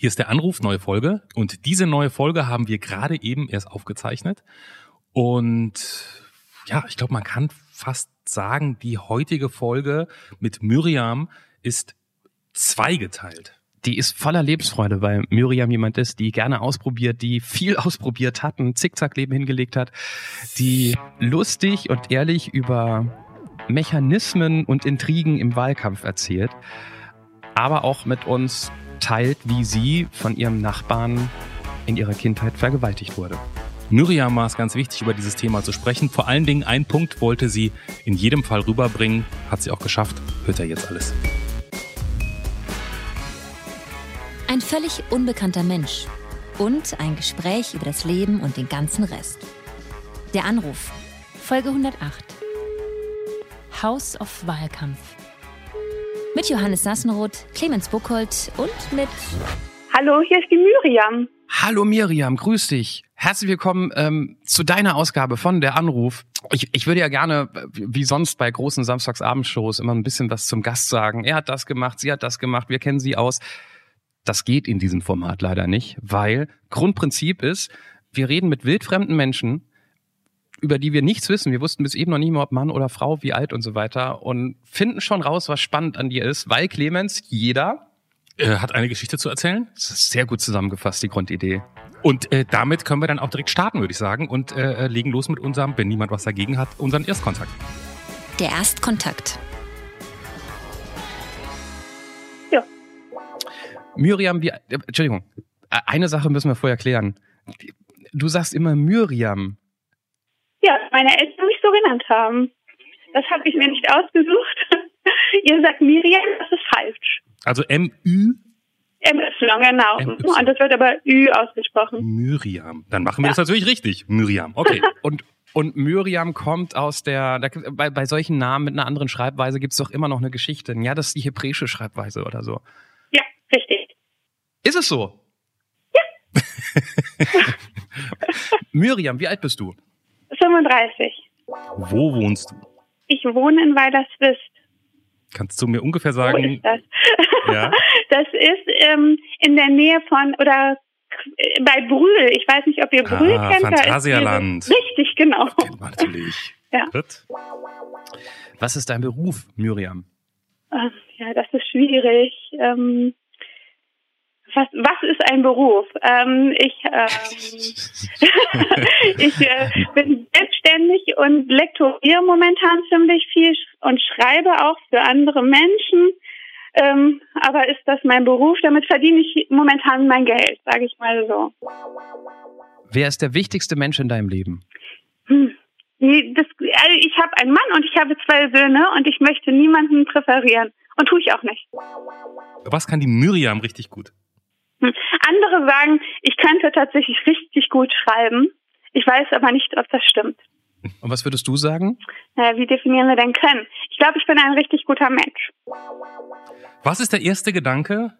Hier ist der Anruf, neue Folge. Und diese neue Folge haben wir gerade eben erst aufgezeichnet. Und ja, ich glaube, man kann fast sagen, die heutige Folge mit Miriam ist zweigeteilt. Die ist voller Lebensfreude, weil Miriam jemand ist, die gerne ausprobiert, die viel ausprobiert hat, ein Zickzackleben hingelegt hat, die lustig und ehrlich über Mechanismen und Intrigen im Wahlkampf erzählt, aber auch mit uns teilt, wie sie von ihrem Nachbarn in ihrer Kindheit vergewaltigt wurde. Miriam war es ganz wichtig, über dieses Thema zu sprechen. Vor allen Dingen ein Punkt wollte sie in jedem Fall rüberbringen. Hat sie auch geschafft. Hört er jetzt alles. Ein völlig unbekannter Mensch und ein Gespräch über das Leben und den ganzen Rest. Der Anruf. Folge 108. House of Wahlkampf. Mit Johannes Sassenroth, Clemens Buchholz und mit. Hallo, hier ist die Miriam. Hallo Miriam, grüß dich. Herzlich willkommen ähm, zu deiner Ausgabe von Der Anruf. Ich, ich würde ja gerne, wie sonst bei großen Samstagsabendshows, immer ein bisschen was zum Gast sagen. Er hat das gemacht, sie hat das gemacht, wir kennen sie aus. Das geht in diesem Format leider nicht, weil Grundprinzip ist, wir reden mit wildfremden Menschen, über die wir nichts wissen. Wir wussten bis eben noch nicht mal, ob Mann oder Frau, wie alt und so weiter und finden schon raus, was spannend an dir ist, weil Clemens, jeder äh, hat eine Geschichte zu erzählen. Das ist sehr gut zusammengefasst, die Grundidee. Und äh, damit können wir dann auch direkt starten, würde ich sagen, und äh, legen los mit unserem, wenn niemand was dagegen hat, unseren Erstkontakt. Der Erstkontakt. Ja. Miriam, wie, äh, Entschuldigung, eine Sache müssen wir vorher klären. Du sagst immer Miriam. Ja, meine Eltern mich so genannt haben. Das habe ich mir nicht ausgesucht. Ihr sagt Miriam, das ist falsch. Also M-Ü? M-Y, genau. MY. Und das wird aber Ü ausgesprochen. Miriam. Dann machen wir ja. das natürlich richtig. Miriam, okay. und und Miriam kommt aus der, da, bei, bei solchen Namen mit einer anderen Schreibweise gibt's doch immer noch eine Geschichte. Ja, das ist die hebräische Schreibweise oder so. Ja, richtig. Ist es so? Ja. Miriam, wie alt bist du? 35. Wo wohnst du? Ich wohne in Weilerswist. Kannst du mir ungefähr sagen? Wo ist das? Ja. Das ist ähm, in der Nähe von oder bei Brühl. Ich weiß nicht, ob ihr Brühl ah, kennt. Phantasialand. Richtig, genau. Das kennt man natürlich. Ja. Was ist dein Beruf, Miriam? Ja, das ist schwierig. Ähm, was, was ist ein Beruf? Ähm, ich ähm, ich äh, bin selbstständig und lektoriere momentan ziemlich viel und schreibe auch für andere Menschen. Ähm, aber ist das mein Beruf? Damit verdiene ich momentan mein Geld, sage ich mal so. Wer ist der wichtigste Mensch in deinem Leben? Hm. Nee, das, also ich habe einen Mann und ich habe zwei Söhne und ich möchte niemanden präferieren. Und tue ich auch nicht. Was kann die Miriam richtig gut? Andere sagen, ich könnte tatsächlich richtig gut schreiben. Ich weiß aber nicht, ob das stimmt. Und was würdest du sagen? Naja, wie definieren wir denn können? Ich glaube, ich bin ein richtig guter Mensch. Was ist der erste Gedanke,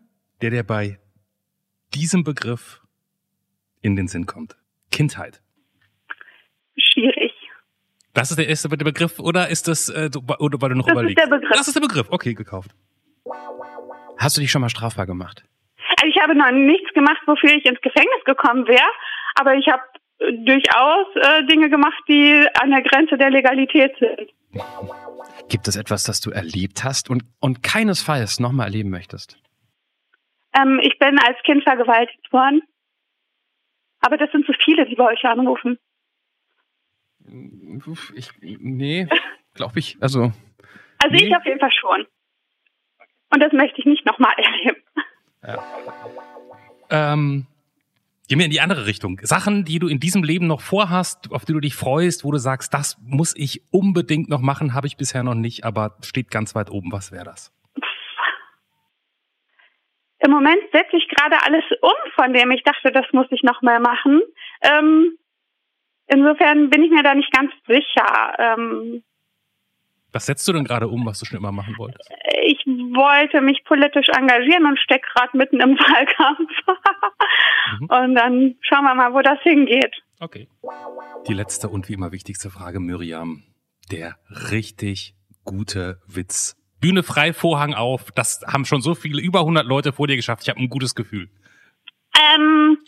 der dir bei diesem Begriff in den Sinn kommt? Kindheit. Schwierig. Das ist der erste Begriff oder ist das, äh, oder weil du noch das überlegst? Das ist der Begriff. Das ist der Begriff. Okay, gekauft. Hast du dich schon mal strafbar gemacht? Also ich habe noch nichts gemacht, wofür ich ins Gefängnis gekommen wäre, aber ich habe durchaus äh, Dinge gemacht, die an der Grenze der Legalität sind. Gibt es etwas, das du erlebt hast und, und keinesfalls nochmal erleben möchtest? Ähm, ich bin als Kind vergewaltigt worden. Aber das sind so viele, die bei euch anrufen. Ich, nee, glaube ich. Also, also nee. ich auf jeden Fall schon. Und das möchte ich nicht nochmal erleben. Ja. Ähm, Gehen wir in die andere Richtung. Sachen, die du in diesem Leben noch vorhast, auf die du dich freust, wo du sagst, das muss ich unbedingt noch machen, habe ich bisher noch nicht, aber steht ganz weit oben. Was wäre das? Im Moment setze ich gerade alles um, von dem ich dachte, das muss ich noch mal machen. Ähm, insofern bin ich mir da nicht ganz sicher. Ähm, was setzt du denn gerade um, was du schon immer machen wolltest? Ich wollte mich politisch engagieren und stecke gerade mitten im Wahlkampf. mhm. Und dann schauen wir mal, wo das hingeht. Okay. Die letzte und wie immer wichtigste Frage, Miriam. Der richtig gute Witz. Bühne frei, Vorhang auf. Das haben schon so viele, über 100 Leute vor dir geschafft. Ich habe ein gutes Gefühl. Ähm,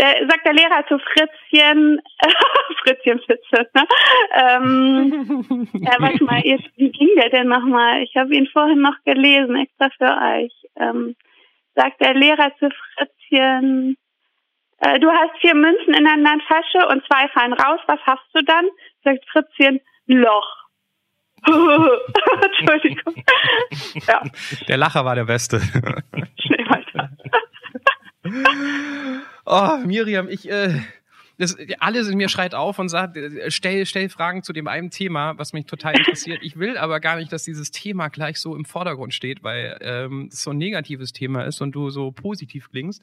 äh, sagt der Lehrer zu Fritzchen, Fritzchen Fitze, ne? ähm, ja, warte mal, jetzt, wie ging der denn nochmal? Ich habe ihn vorhin noch gelesen, extra für euch. Ähm, sagt der Lehrer zu Fritzchen, äh, du hast vier Münzen in deiner Tasche und zwei fallen raus, was hast du dann? Sagt Fritzchen, Loch. Entschuldigung. ja. Der Lacher war der Beste. Schnell weiter. Oh, Miriam, ich, äh, das, alles in mir schreit auf und sagt, äh, stell, stell Fragen zu dem einen Thema, was mich total interessiert. Ich will aber gar nicht, dass dieses Thema gleich so im Vordergrund steht, weil ähm, es so ein negatives Thema ist und du so positiv klingst.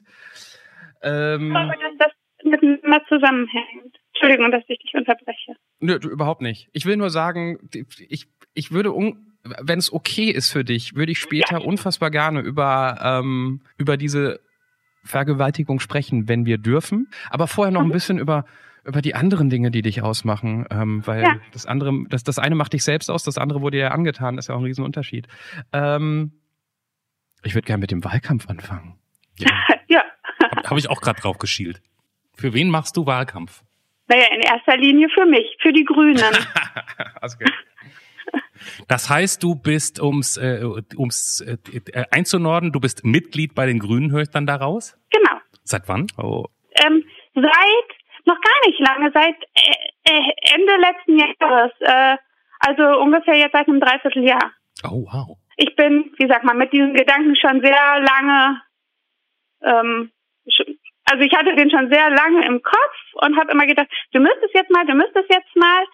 Ähm, ich glaube, dass das miteinander zusammenhängt. Entschuldigung, dass ich dich unterbreche. Nö, überhaupt nicht. Ich will nur sagen, ich, ich würde, wenn es okay ist für dich, würde ich später unfassbar gerne über, ähm, über diese Vergewaltigung sprechen, wenn wir dürfen. Aber vorher noch ein mhm. bisschen über über die anderen Dinge, die dich ausmachen, ähm, weil ja. das andere, das, das eine macht dich selbst aus, das andere wurde dir angetan, das ist ja auch ein Riesenunterschied. Ähm, ich würde gerne mit dem Wahlkampf anfangen. Ja. ja. Habe hab ich auch gerade drauf geschielt. Für wen machst du Wahlkampf? Naja, in erster Linie für mich, für die Grünen. okay. Das heißt, du bist, ums, äh, ums äh, äh, einzunorden, du bist Mitglied bei den Grünen, höre ich dann daraus? Genau. Seit wann? Oh. Ähm, seit, noch gar nicht lange, seit äh, äh, Ende letzten Jahres. Äh, also ungefähr jetzt seit einem Dreivierteljahr. Oh, wow. Ich bin, wie sagt man, mit diesen Gedanken schon sehr lange ähm, also ich hatte den schon sehr lange im Kopf und habe immer gedacht, du müsstest jetzt mal, du müsstest jetzt mal.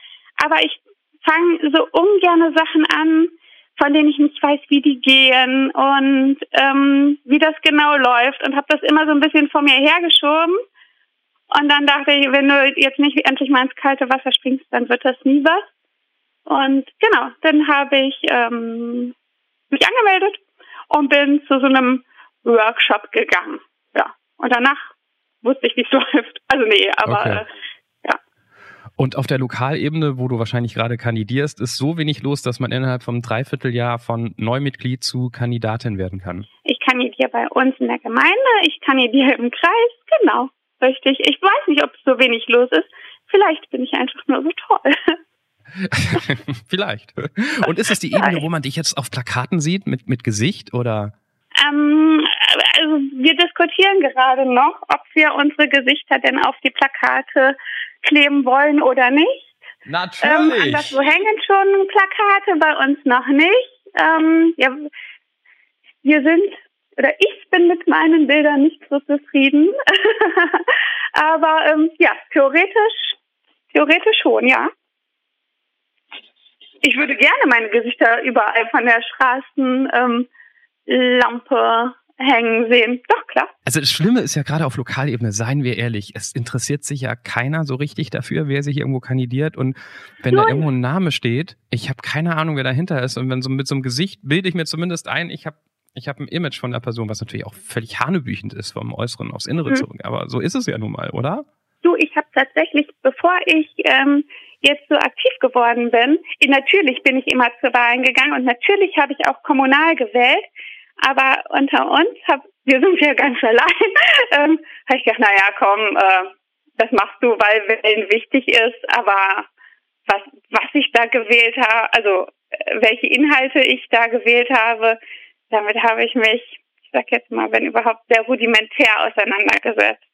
Aber ich fange so ungerne Sachen an, von denen ich nicht weiß, wie die gehen und ähm, wie das genau läuft und habe das immer so ein bisschen vor mir hergeschoben. Und dann dachte ich, wenn du jetzt nicht endlich mal ins kalte Wasser springst, dann wird das nie was. Und genau, dann habe ich ähm, mich angemeldet und bin zu so einem Workshop gegangen. Ja, und danach wusste ich, wie es läuft. Also nee, aber okay. Und auf der Lokalebene, wo du wahrscheinlich gerade kandidierst, ist so wenig los, dass man innerhalb vom Dreivierteljahr von Neumitglied zu Kandidatin werden kann. Ich kandidiere bei uns in der Gemeinde, ich kandidiere im Kreis, genau, richtig. Ich weiß nicht, ob es so wenig los ist. Vielleicht bin ich einfach nur so toll. Vielleicht. Und ist das die Ebene, wo man dich jetzt auf Plakaten sieht, mit, mit Gesicht oder? Ähm, wir diskutieren gerade noch, ob wir unsere Gesichter denn auf die Plakate kleben wollen oder nicht. Natürlich. Ähm, das hängen schon Plakate, bei uns noch nicht. Ähm, ja, wir sind oder ich bin mit meinen Bildern nicht so zufrieden. Aber ähm, ja, theoretisch, theoretisch schon, ja. Ich würde gerne meine Gesichter überall von der Straßenlampe ähm, hängen sehen. Doch, klar. Also das Schlimme ist ja gerade auf Lokalebene, seien wir ehrlich, es interessiert sich ja keiner so richtig dafür, wer sich irgendwo kandidiert. Und wenn Nein. da irgendwo ein Name steht, ich habe keine Ahnung, wer dahinter ist. Und wenn so mit so einem Gesicht bilde ich mir zumindest ein, ich habe ich hab ein Image von der Person, was natürlich auch völlig hanebüchend ist, vom Äußeren aufs Innere mhm. zurück. Aber so ist es ja nun mal, oder? Du, ich habe tatsächlich, bevor ich ähm, jetzt so aktiv geworden bin, natürlich bin ich immer zur Wahlen gegangen und natürlich habe ich auch kommunal gewählt. Aber unter uns, hab, wir sind ja ganz allein, ähm, habe ich gedacht, naja, komm, äh, das machst du, weil Wählen wichtig ist, aber was, was ich da gewählt habe, also äh, welche Inhalte ich da gewählt habe, damit habe ich mich, ich sag jetzt mal, wenn überhaupt, sehr rudimentär auseinandergesetzt.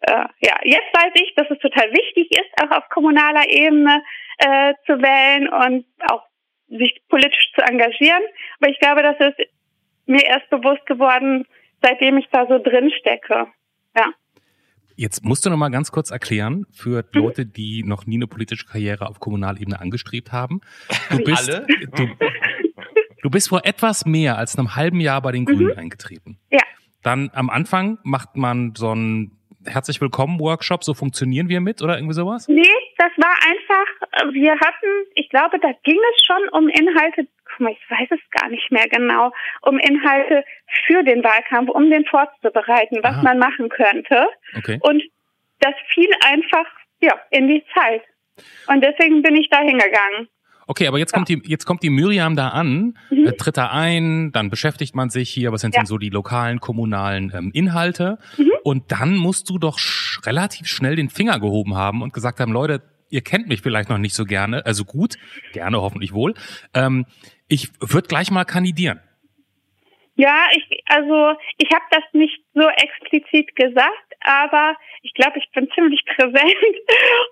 Äh, ja, jetzt weiß ich, dass es total wichtig ist, auch auf kommunaler Ebene äh, zu wählen und auch sich politisch zu engagieren. Aber ich glaube, dass es mir erst bewusst geworden, seitdem ich da so drin stecke. Ja. Jetzt musst du noch mal ganz kurz erklären für mhm. Leute, die noch nie eine politische Karriere auf Kommunalebene angestrebt haben. Du bist, Alle? Du, du bist vor etwas mehr als einem halben Jahr bei den Grünen mhm. eingetreten. Ja. Dann am Anfang macht man so einen Herzlich Willkommen Workshop, so funktionieren wir mit oder irgendwie sowas? Nee, das war einfach, wir hatten, ich glaube, da ging es schon um Inhalte mal, ich weiß es gar nicht mehr genau, um Inhalte für den Wahlkampf, um den vorzubereiten, was ah. man machen könnte. Okay. Und das fiel einfach ja in die Zeit. Und deswegen bin ich da hingegangen. Okay, aber jetzt ja. kommt die jetzt kommt die Miriam da an, mhm. äh, tritt da ein, dann beschäftigt man sich hier, was sind ja. denn so die lokalen kommunalen ähm, Inhalte? Mhm. Und dann musst du doch relativ schnell den Finger gehoben haben und gesagt haben, Leute, ihr kennt mich vielleicht noch nicht so gerne, also gut, gerne hoffentlich wohl. Ähm, ich würde gleich mal kandidieren. Ja, ich also ich habe das nicht so explizit gesagt, aber ich glaube, ich bin ziemlich präsent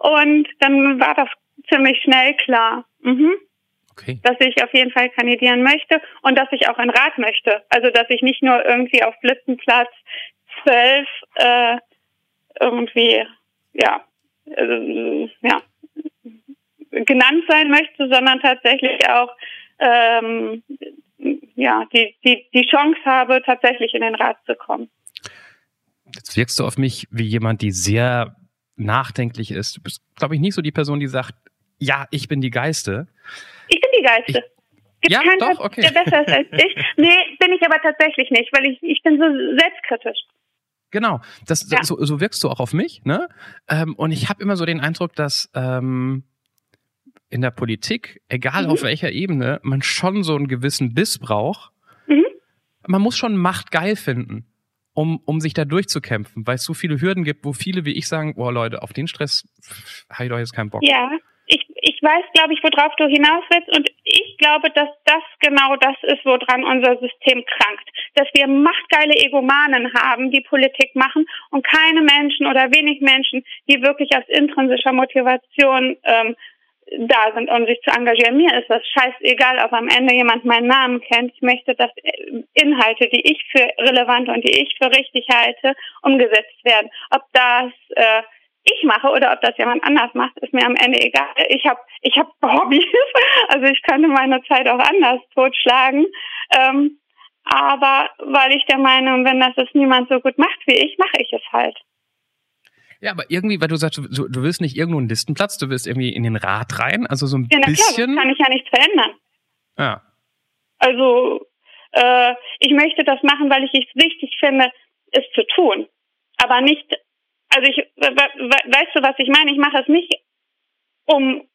und dann war das ziemlich schnell klar. Mhm. Okay. Dass ich auf jeden Fall kandidieren möchte und dass ich auch ein Rat möchte. Also dass ich nicht nur irgendwie auf Listenplatz zwölf äh, irgendwie ja äh, ja genannt sein möchte, sondern tatsächlich auch ähm, ja die die die Chance habe, tatsächlich in den Rat zu kommen. Jetzt wirkst du auf mich wie jemand, die sehr nachdenklich ist. Du bist, glaube ich, nicht so die Person, die sagt, ja, ich bin die Geiste. Ich bin die Geiste. Gibt ja, keinen, doch, okay. der besser ist als ich. Nee, bin ich aber tatsächlich nicht, weil ich, ich bin so selbstkritisch. Genau, das, ja. so, so wirkst du auch auf mich, ne? Ähm, und ich habe immer so den Eindruck, dass ähm, in der Politik, egal mhm. auf welcher Ebene, man schon so einen gewissen Biss braucht. Mhm. Man muss schon Macht geil finden, um, um sich da durchzukämpfen, weil es so viele Hürden gibt, wo viele wie ich sagen, boah Leute, auf den Stress habe ich doch jetzt keinen Bock. Ja, ich, ich weiß, glaube ich, worauf du hinaus willst und ich glaube, dass das genau das ist, woran unser System krankt. Dass wir machtgeile Egomanen haben, die Politik machen und keine Menschen oder wenig Menschen, die wirklich aus intrinsischer Motivation ähm, da sind, um sich zu engagieren. Mir ist das scheißegal, ob am Ende jemand meinen Namen kennt. Ich möchte, dass Inhalte, die ich für relevant und die ich für richtig halte, umgesetzt werden. Ob das äh, ich mache oder ob das jemand anders macht, ist mir am Ende egal. Ich habe ich hab Hobbys, also ich könnte meine Zeit auch anders totschlagen. Ähm, aber weil ich der Meinung bin, dass es niemand so gut macht wie ich, mache ich es halt. Ja, aber irgendwie, weil du sagst, du, du willst nicht irgendwo einen Listenplatz, du willst irgendwie in den Rat rein, also so ein ja, bisschen. Das kann ich ja nicht verändern. Ja. Also äh, ich möchte das machen, weil ich es wichtig finde, es zu tun. Aber nicht also ich, weißt du, was ich meine? Ich mache es nicht um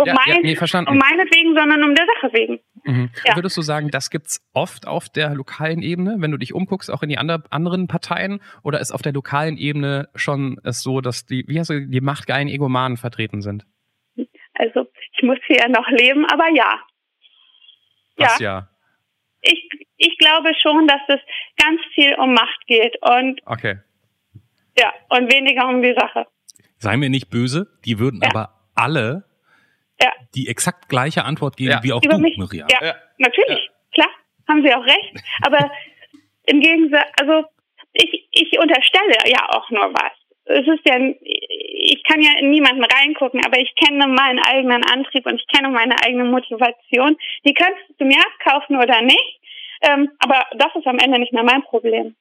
um, ja, mein, ja, nee, um meinetwegen, sondern um der Sache wegen. Mhm. Ja. Würdest du sagen, das gibt's oft auf der lokalen Ebene, wenn du dich umguckst, auch in die andre, anderen Parteien? Oder ist auf der lokalen Ebene schon es so, dass die, wie hast du, die machtgeilen Egomanen vertreten sind? Also, ich muss hier ja noch leben, aber ja. Was ja? ja? Ich, ich glaube schon, dass es ganz viel um Macht geht und okay. Ja, und weniger um die Sache. Sei mir nicht böse, die würden ja. aber alle ja. die exakt gleiche Antwort geben ja. wie auch Über du, mich. Miriam. Ja, ja. natürlich, klar, haben sie auch recht. Aber im Gegensatz, also ich, ich unterstelle ja auch nur was. Es ist ja, ich kann ja in niemanden reingucken, aber ich kenne meinen eigenen Antrieb und ich kenne meine eigene Motivation. Die kannst du mir abkaufen oder nicht, ähm, aber das ist am Ende nicht mehr mein Problem.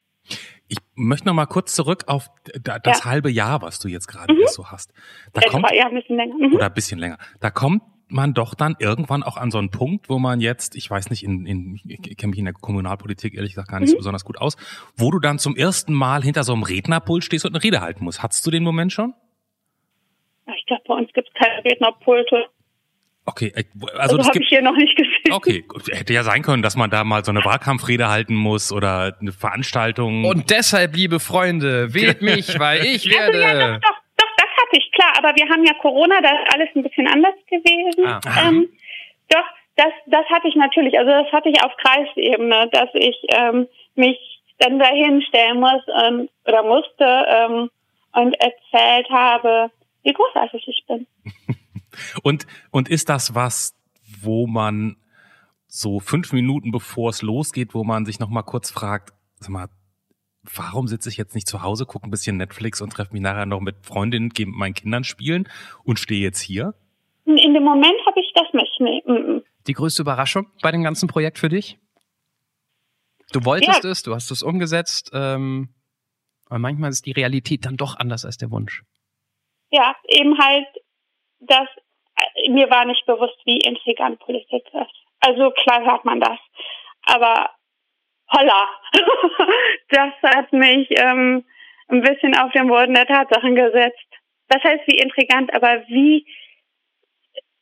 Ich möchte noch mal kurz zurück auf das ja. halbe Jahr, was du jetzt gerade mhm. so hast. Da kommt, ja, ein bisschen länger. Mhm. Oder ein bisschen länger. Da kommt man doch dann irgendwann auch an so einen Punkt, wo man jetzt, ich weiß nicht, in, in ich kenne mich in der Kommunalpolitik ehrlich gesagt gar nicht mhm. so besonders gut aus, wo du dann zum ersten Mal hinter so einem Rednerpult stehst und eine Rede halten musst. Hattest du den Moment schon? Ich glaube, bei uns gibt es keine Rednerpulte. Okay, äh, also, also das habe ich hier noch nicht gesehen. Okay, hätte ja sein können, dass man da mal so eine Wahlkampfrede halten muss oder eine Veranstaltung. Und deshalb, liebe Freunde, wählt mich, weil ich werde. Also ja, doch, doch, doch, das hatte ich klar. Aber wir haben ja Corona, da ist alles ein bisschen anders gewesen. Ah. Ähm, doch, das, das hatte ich natürlich. Also das hatte ich auf Kreisebene, dass ich ähm, mich dann dahin stellen muss ähm, oder musste ähm, und erzählt habe, wie großartig ich bin. Und, und ist das was, wo man so fünf Minuten bevor es losgeht, wo man sich nochmal kurz fragt, sag mal, warum sitze ich jetzt nicht zu Hause, gucke ein bisschen Netflix und treffe mich nachher noch mit Freundinnen, gehe mit meinen Kindern spielen und stehe jetzt hier? In dem Moment habe ich das nicht. Nee. Die größte Überraschung bei dem ganzen Projekt für dich? Du wolltest ja. es, du hast es umgesetzt, ähm, aber manchmal ist die Realität dann doch anders als der Wunsch. Ja, eben halt, dass mir war nicht bewusst, wie intrigant Politik ist. Also klar hört man das. Aber holla, das hat mich ähm, ein bisschen auf den Boden der Tatsachen gesetzt. Das heißt, wie intrigant, aber wie,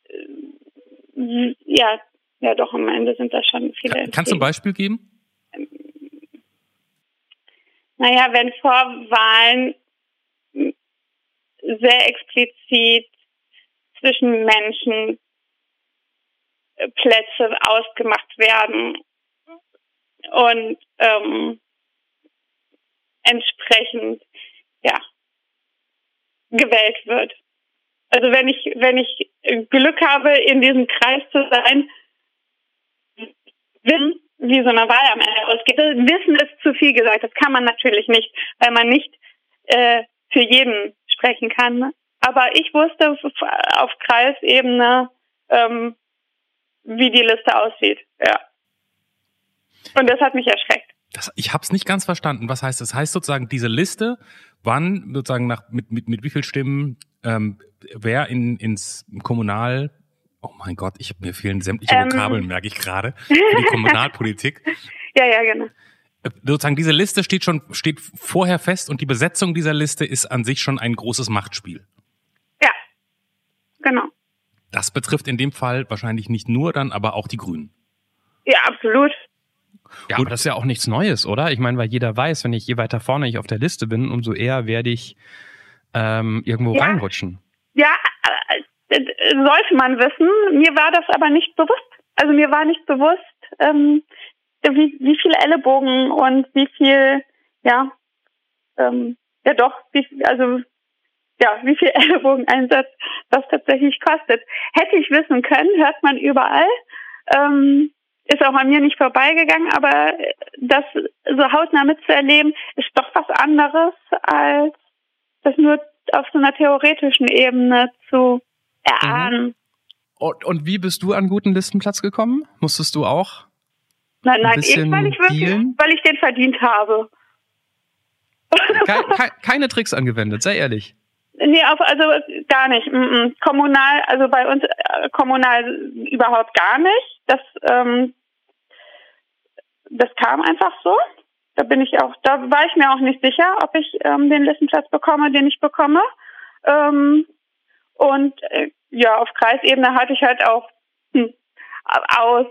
äh, ja, ja doch, am Ende sind das schon viele. Kannst du ein Beispiel geben? naja, wenn vor Wahlen sehr explizit zwischen Menschen äh, Plätze ausgemacht werden und ähm, entsprechend ja gewählt wird. Also wenn ich wenn ich Glück habe in diesem Kreis zu sein, wissen, wie so eine Wahl am Ende ausgeht. Wissen ist zu viel gesagt. Das kann man natürlich nicht, weil man nicht äh, für jeden sprechen kann. Aber ich wusste auf Kreisebene, ähm, wie die Liste aussieht. Ja. Und das hat mich erschreckt. Das, ich habe es nicht ganz verstanden. Was heißt das? Heißt sozusagen diese Liste, wann sozusagen nach mit mit mit wie viel Stimmen ähm, wer in ins Kommunal Oh mein Gott, ich mir fehlen sämtliche ähm, Vokabeln, merke ich gerade, für die Kommunalpolitik. ja, ja, genau. Äh, sozusagen diese Liste steht schon steht vorher fest und die Besetzung dieser Liste ist an sich schon ein großes Machtspiel. Genau. Das betrifft in dem Fall wahrscheinlich nicht nur dann, aber auch die Grünen. Ja, absolut. Ja, aber das ist ja auch nichts Neues, oder? Ich meine, weil jeder weiß, wenn ich je weiter vorne ich auf der Liste bin, umso eher werde ich ähm, irgendwo ja. reinrutschen. Ja, äh, äh, sollte man wissen. Mir war das aber nicht bewusst. Also mir war nicht bewusst, ähm, wie, wie viele Ellenbogen und wie viel, ja, ähm, ja doch, wie, also ja, wie viel Ellbogeneinsatz das tatsächlich kostet. Hätte ich wissen können, hört man überall. Ähm, ist auch an mir nicht vorbeigegangen, aber das so hautnah mitzuerleben, ist doch was anderes, als das nur auf so einer theoretischen Ebene zu erahnen. Mhm. Und, und wie bist du an guten Listenplatz gekommen? Musstest du auch Nein, nein, ich, weil ich wirklich, dealen? weil ich den verdient habe. Keine, keine Tricks angewendet, sei ehrlich. Nee, auf, also gar nicht. Mm -mm. Kommunal, also bei uns äh, kommunal überhaupt gar nicht. Das, ähm, das kam einfach so. Da bin ich auch, da war ich mir auch nicht sicher, ob ich ähm, den Listenplatz bekomme, den ich bekomme. Ähm, und äh, ja, auf Kreisebene hatte ich halt auch hm, aus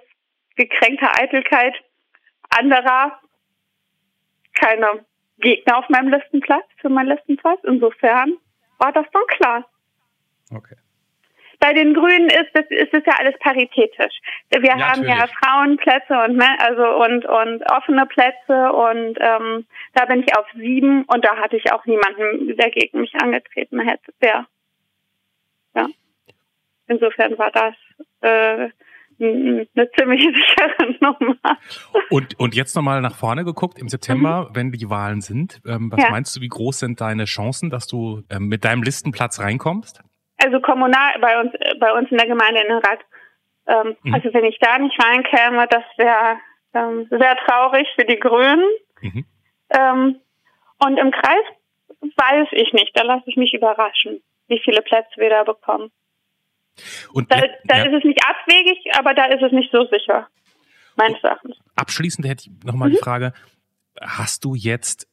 gekränkter Eitelkeit anderer keine Gegner auf meinem Listenplatz, für meinen Listenplatz. Insofern war das dann klar. Okay. Bei den Grünen ist es, ist es ja alles paritätisch. Wir ja, haben natürlich. ja Frauenplätze und also und und offene Plätze und ähm, da bin ich auf sieben und da hatte ich auch niemanden, der gegen mich angetreten hätte. Der, ja. Insofern war das äh, eine ziemlich sichere Nummer. Und, und jetzt nochmal nach vorne geguckt, im September, mhm. wenn die Wahlen sind, ähm, was ja. meinst du, wie groß sind deine Chancen, dass du ähm, mit deinem Listenplatz reinkommst? Also kommunal bei uns, bei uns in der Gemeinde in Rad. Ähm, mhm. Also wenn ich da nicht reinkäme, das wäre ähm, sehr traurig für die Grünen. Mhm. Ähm, und im Kreis weiß ich nicht, da lasse ich mich überraschen, wie viele Plätze wir da bekommen. Und da, da ja. ist es nicht abwegig, aber da ist es nicht so sicher, meines Erachtens. Abschließend hätte ich nochmal mhm. die Frage, hast du jetzt,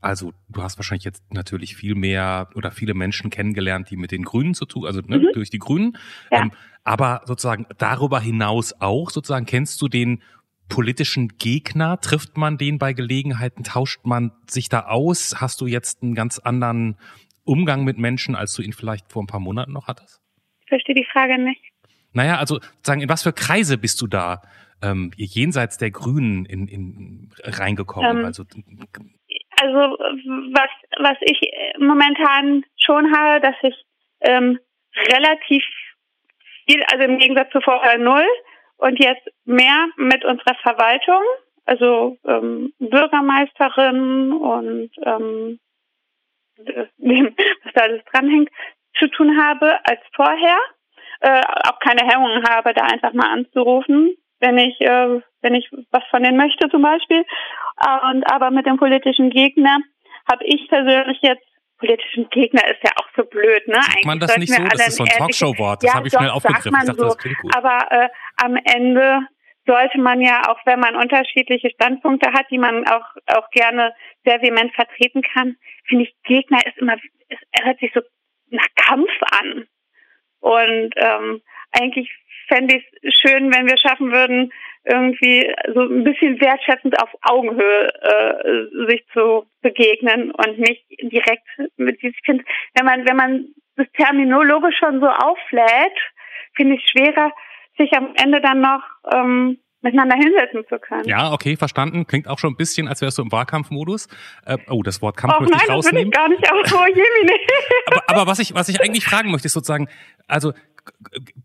also du hast wahrscheinlich jetzt natürlich viel mehr oder viele Menschen kennengelernt, die mit den Grünen zu tun, also ne, mhm. durch die Grünen, ja. ähm, aber sozusagen darüber hinaus auch, sozusagen kennst du den politischen Gegner? Trifft man den bei Gelegenheiten? Tauscht man sich da aus? Hast du jetzt einen ganz anderen Umgang mit Menschen, als du ihn vielleicht vor ein paar Monaten noch hattest? Ich verstehe die Frage nicht. Naja, also sagen, in was für Kreise bist du da ähm, jenseits der Grünen in, in reingekommen? Ähm, also, also was was ich momentan schon habe, dass ich ähm, relativ viel, also im Gegensatz zu vorher null und jetzt mehr mit unserer Verwaltung, also ähm, Bürgermeisterin und ähm, dem, was da alles dranhängt, zu tun habe als vorher. Äh, auch keine Hemmungen habe, da einfach mal anzurufen, wenn ich, äh, wenn ich was von denen möchte zum Beispiel. Und aber mit dem politischen Gegner habe ich persönlich jetzt politischen Gegner ist ja auch so blöd, ne? Sagt man das nicht so? Das ist so ein Talkshow-Wort. Das ja, habe ich schnell aufgegriffen. Ich dachte, so. das klingt gut. Aber äh, am Ende sollte man ja, auch wenn man unterschiedliche Standpunkte hat, die man auch auch gerne sehr vehement vertreten kann, finde ich, Gegner ist immer, es hört sich so nach Kampf an. Und ähm, eigentlich fände ich es schön, wenn wir schaffen würden, irgendwie so ein bisschen wertschätzend auf Augenhöhe äh, sich zu begegnen und nicht direkt mit ich finde, wenn man wenn man das Terminologisch schon so auflädt, finde ich schwerer, sich am Ende dann noch ähm, miteinander hinsetzen zu können. Ja, okay, verstanden. Klingt auch schon ein bisschen, als wärst du im Wahlkampfmodus. Äh, oh, das Wort Kampf oh, möchte nein, ich rausnehmen. Das ich gar nicht, aber, oh, aber, aber was ich, was ich eigentlich fragen möchte, ist sozusagen, also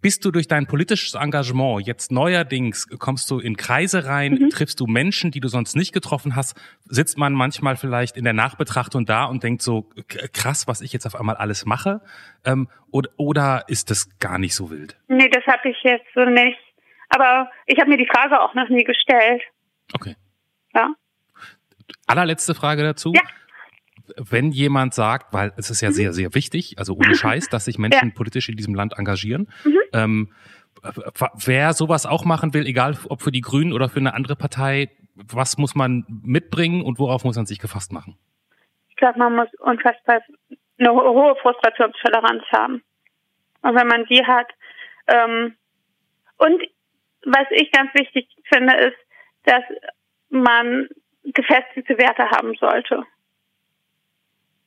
bist du durch dein politisches Engagement jetzt neuerdings, kommst du in Kreise rein, mhm. triffst du Menschen, die du sonst nicht getroffen hast, sitzt man manchmal vielleicht in der Nachbetrachtung da und denkt so, krass, was ich jetzt auf einmal alles mache? Ähm, oder, oder ist das gar nicht so wild? Nee, das habe ich jetzt so nicht. Aber ich habe mir die Frage auch noch nie gestellt. Okay. Ja. Allerletzte Frage dazu. Ja wenn jemand sagt, weil es ist ja sehr, sehr wichtig, also ohne Scheiß, dass sich Menschen ja. politisch in diesem Land engagieren, mhm. ähm, wer sowas auch machen will, egal ob für die Grünen oder für eine andere Partei, was muss man mitbringen und worauf muss man sich gefasst machen? Ich glaube, man muss unfassbar eine hohe Frustrationstoleranz haben. Und wenn man die hat, ähm, und was ich ganz wichtig finde, ist, dass man gefestigte Werte haben sollte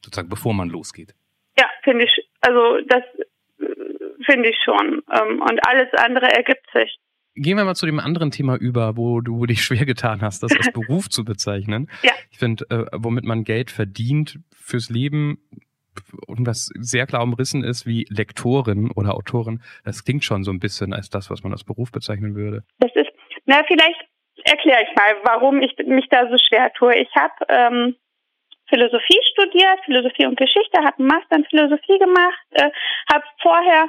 sozusagen, bevor man losgeht. Ja, finde ich, also das äh, finde ich schon. Ähm, und alles andere ergibt sich. Gehen wir mal zu dem anderen Thema über, wo du dich schwer getan hast, das als Beruf zu bezeichnen. Ja. Ich finde, äh, womit man Geld verdient fürs Leben und was sehr klar umrissen ist wie Lektorin oder Autorin, das klingt schon so ein bisschen als das, was man als Beruf bezeichnen würde. Das ist, na vielleicht erkläre ich mal, warum ich mich da so schwer tue. Ich habe ähm, Philosophie studiert, Philosophie und Geschichte, habe einen Master in Philosophie gemacht, äh, habe vorher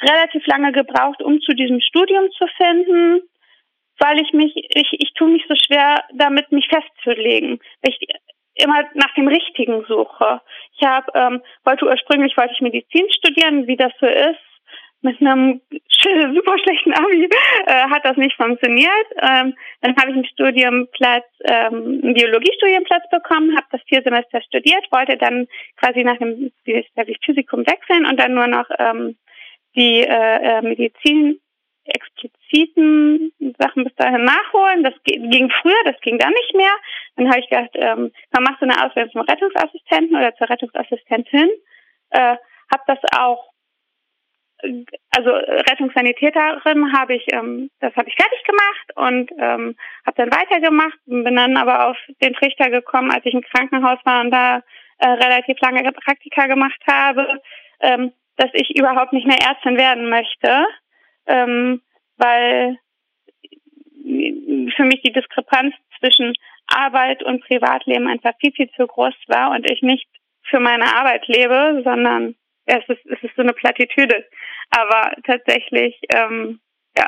relativ lange gebraucht, um zu diesem Studium zu finden, weil ich mich, ich, ich tue mich so schwer damit, mich festzulegen. Ich immer nach dem Richtigen suche. Ich habe ähm, wollte ursprünglich wollte ich Medizin studieren, wie das so ist mit einem super schlechten Abi äh, hat das nicht funktioniert. Ähm, dann habe ich einen Studienplatz, ähm, einen Biologiestudienplatz bekommen, habe das vier Semester studiert, wollte dann quasi nach dem Physikum wechseln und dann nur noch ähm, die äh, äh, Medizin expliziten Sachen bis dahin nachholen. Das ging früher, das ging dann nicht mehr. Dann habe ich gedacht, ähm, man macht so eine Ausbildung zum Rettungsassistenten oder zur Rettungsassistentin. Äh, habe das auch also Rettungssanitäterin habe ich, ähm, das habe ich fertig gemacht und ähm, habe dann weitergemacht, bin dann aber auf den Trichter gekommen, als ich im Krankenhaus war und da äh, relativ lange Praktika gemacht habe, ähm, dass ich überhaupt nicht mehr Ärztin werden möchte, ähm, weil für mich die Diskrepanz zwischen Arbeit und Privatleben einfach viel, viel zu groß war und ich nicht für meine Arbeit lebe, sondern es ist, es ist so eine Plattitüde. Aber tatsächlich, ähm, ja,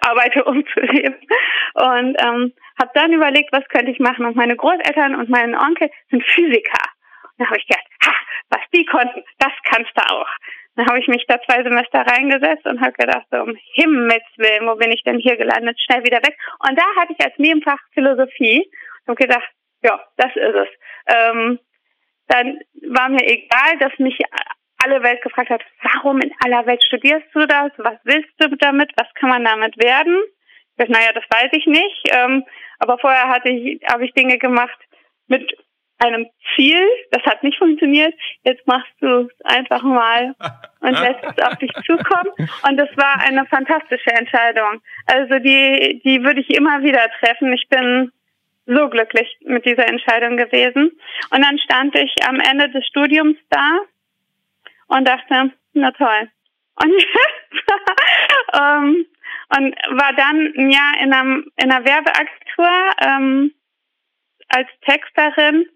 arbeite um zu leben. Und ähm, habe dann überlegt, was könnte ich machen. Und meine Großeltern und mein Onkel sind Physiker. Und da habe ich gedacht, ha, was die konnten, das kannst du auch. Dann habe ich mich da zwei Semester reingesetzt und habe gedacht, so, um Himmels Willen, wo bin ich denn hier gelandet? Schnell wieder weg. Und da hatte ich als Nebenfach Philosophie und gedacht, ja, das ist es. Ähm, dann war mir egal, dass mich alle Welt gefragt hat, warum in aller Welt studierst du das? Was willst du damit? Was kann man damit werden? Ich dachte, naja, das weiß ich nicht. Ähm, aber vorher hatte ich, habe ich Dinge gemacht mit einem Ziel. Das hat nicht funktioniert. Jetzt machst du es einfach mal und lässt es auf dich zukommen. Und das war eine fantastische Entscheidung. Also die, die würde ich immer wieder treffen. Ich bin so glücklich mit dieser Entscheidung gewesen. Und dann stand ich am Ende des Studiums da und dachte, na toll. Und, ähm, und war dann ein Jahr in, einem, in einer Werbeagentur ähm, als Texterin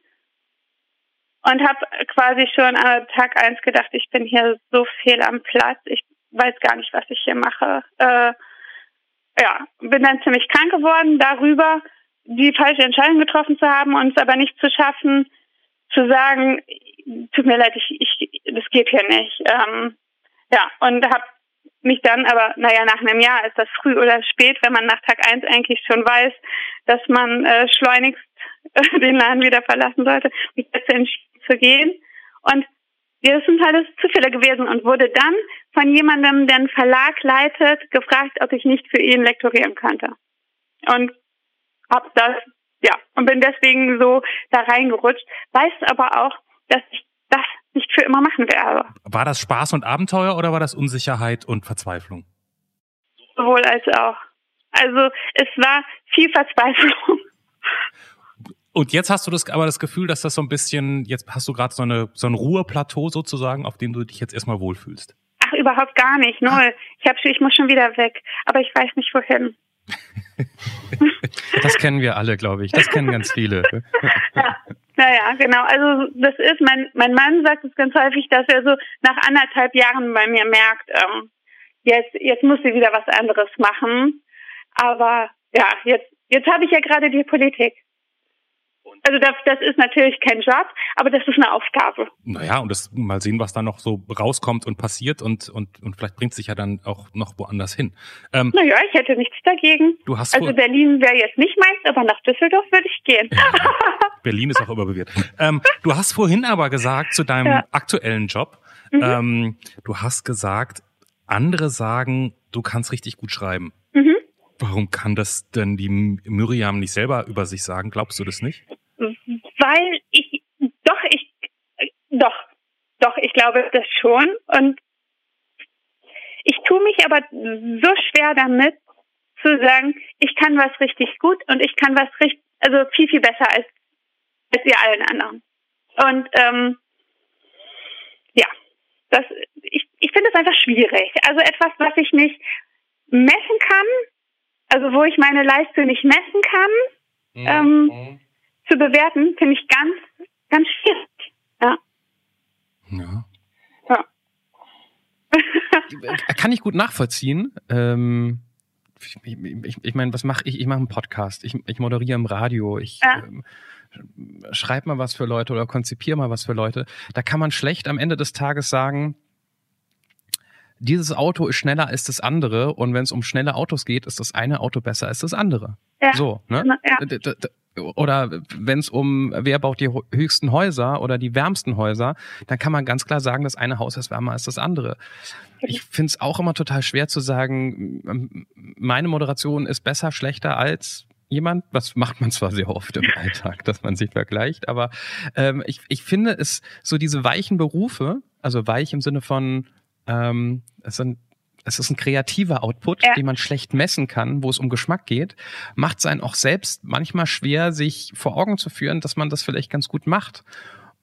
und habe quasi schon an Tag eins gedacht, ich bin hier so viel am Platz, ich weiß gar nicht, was ich hier mache. Äh, ja, bin dann ziemlich krank geworden darüber, die falsche Entscheidung getroffen zu haben und es aber nicht zu schaffen, zu sagen, tut mir leid, ich, ich das geht hier nicht. Ähm, ja, und habe mich dann aber, naja, nach einem Jahr ist das früh oder spät, wenn man nach Tag eins eigentlich schon weiß, dass man äh, schleunigst den Laden wieder verlassen sollte, mich dazu entschieden zu gehen. Und das sind alles Zufälle gewesen und wurde dann von jemandem, der einen Verlag leitet, gefragt, ob ich nicht für ihn lektorieren könnte. und hab das, ja, und bin deswegen so da reingerutscht, weiß aber auch, dass ich das nicht für immer machen werde. War das Spaß und Abenteuer oder war das Unsicherheit und Verzweiflung? Sowohl als auch. Also es war viel Verzweiflung. Und jetzt hast du das aber das Gefühl, dass das so ein bisschen, jetzt hast du gerade so eine so ein Ruheplateau sozusagen, auf dem du dich jetzt erstmal wohlfühlst. Ach, überhaupt gar nicht, null. Ich hab ich muss schon wieder weg, aber ich weiß nicht wohin. das kennen wir alle, glaube ich. Das kennen ganz viele. ja. Naja, genau. Also das ist, mein, mein Mann sagt es ganz häufig, dass er so nach anderthalb Jahren bei mir merkt, ähm, jetzt, jetzt muss sie wieder was anderes machen. Aber ja, jetzt, jetzt habe ich ja gerade die Politik. Also das, das ist natürlich kein Job, aber das ist eine Aufgabe. Naja, und das mal sehen, was da noch so rauskommt und passiert und, und, und vielleicht bringt sich ja dann auch noch woanders hin. Ähm, naja, ich hätte nichts dagegen. Du hast also Berlin wäre jetzt nicht meins, aber nach Düsseldorf würde ich gehen. Berlin ist auch überbewertet. Ähm, du hast vorhin aber gesagt zu deinem ja. aktuellen Job, mhm. ähm, du hast gesagt, andere sagen, du kannst richtig gut schreiben. Mhm. Warum kann das denn die Miriam nicht selber über sich sagen? Glaubst du das nicht? Weil ich, doch, ich, doch, doch, ich glaube das schon. Und ich tue mich aber so schwer damit, zu sagen, ich kann was richtig gut und ich kann was richtig, also viel, viel besser als, als ihr allen anderen. Und ähm, ja, das, ich, ich finde es einfach schwierig. Also etwas, was ich nicht messen kann, also wo ich meine Leistung nicht messen kann, mhm. ähm, mhm zu bewerten, finde ich ganz, ganz schwierig. Ja. Ja. ja. Kann ich gut nachvollziehen. Ähm, ich, ich, ich meine, was mache ich? Ich mache einen Podcast. Ich, ich moderiere im Radio. Ich ja. ähm, schreibe mal was für Leute oder konzipiere mal was für Leute. Da kann man schlecht am Ende des Tages sagen, dieses Auto ist schneller als das andere und wenn es um schnelle Autos geht, ist das eine Auto besser als das andere. Ja. So, ne? Ja oder wenn es um wer baut die höchsten Häuser oder die wärmsten Häuser, dann kann man ganz klar sagen, das eine Haus ist wärmer als das andere. Ich finde es auch immer total schwer zu sagen, meine Moderation ist besser, schlechter als jemand. Was macht man zwar sehr oft im Alltag, dass man sich vergleicht, aber ähm, ich, ich finde es so diese weichen Berufe, also weich im Sinne von ähm, es sind es ist ein kreativer Output, ja. den man schlecht messen kann, wo es um Geschmack geht, macht es einen auch selbst manchmal schwer, sich vor Augen zu führen, dass man das vielleicht ganz gut macht.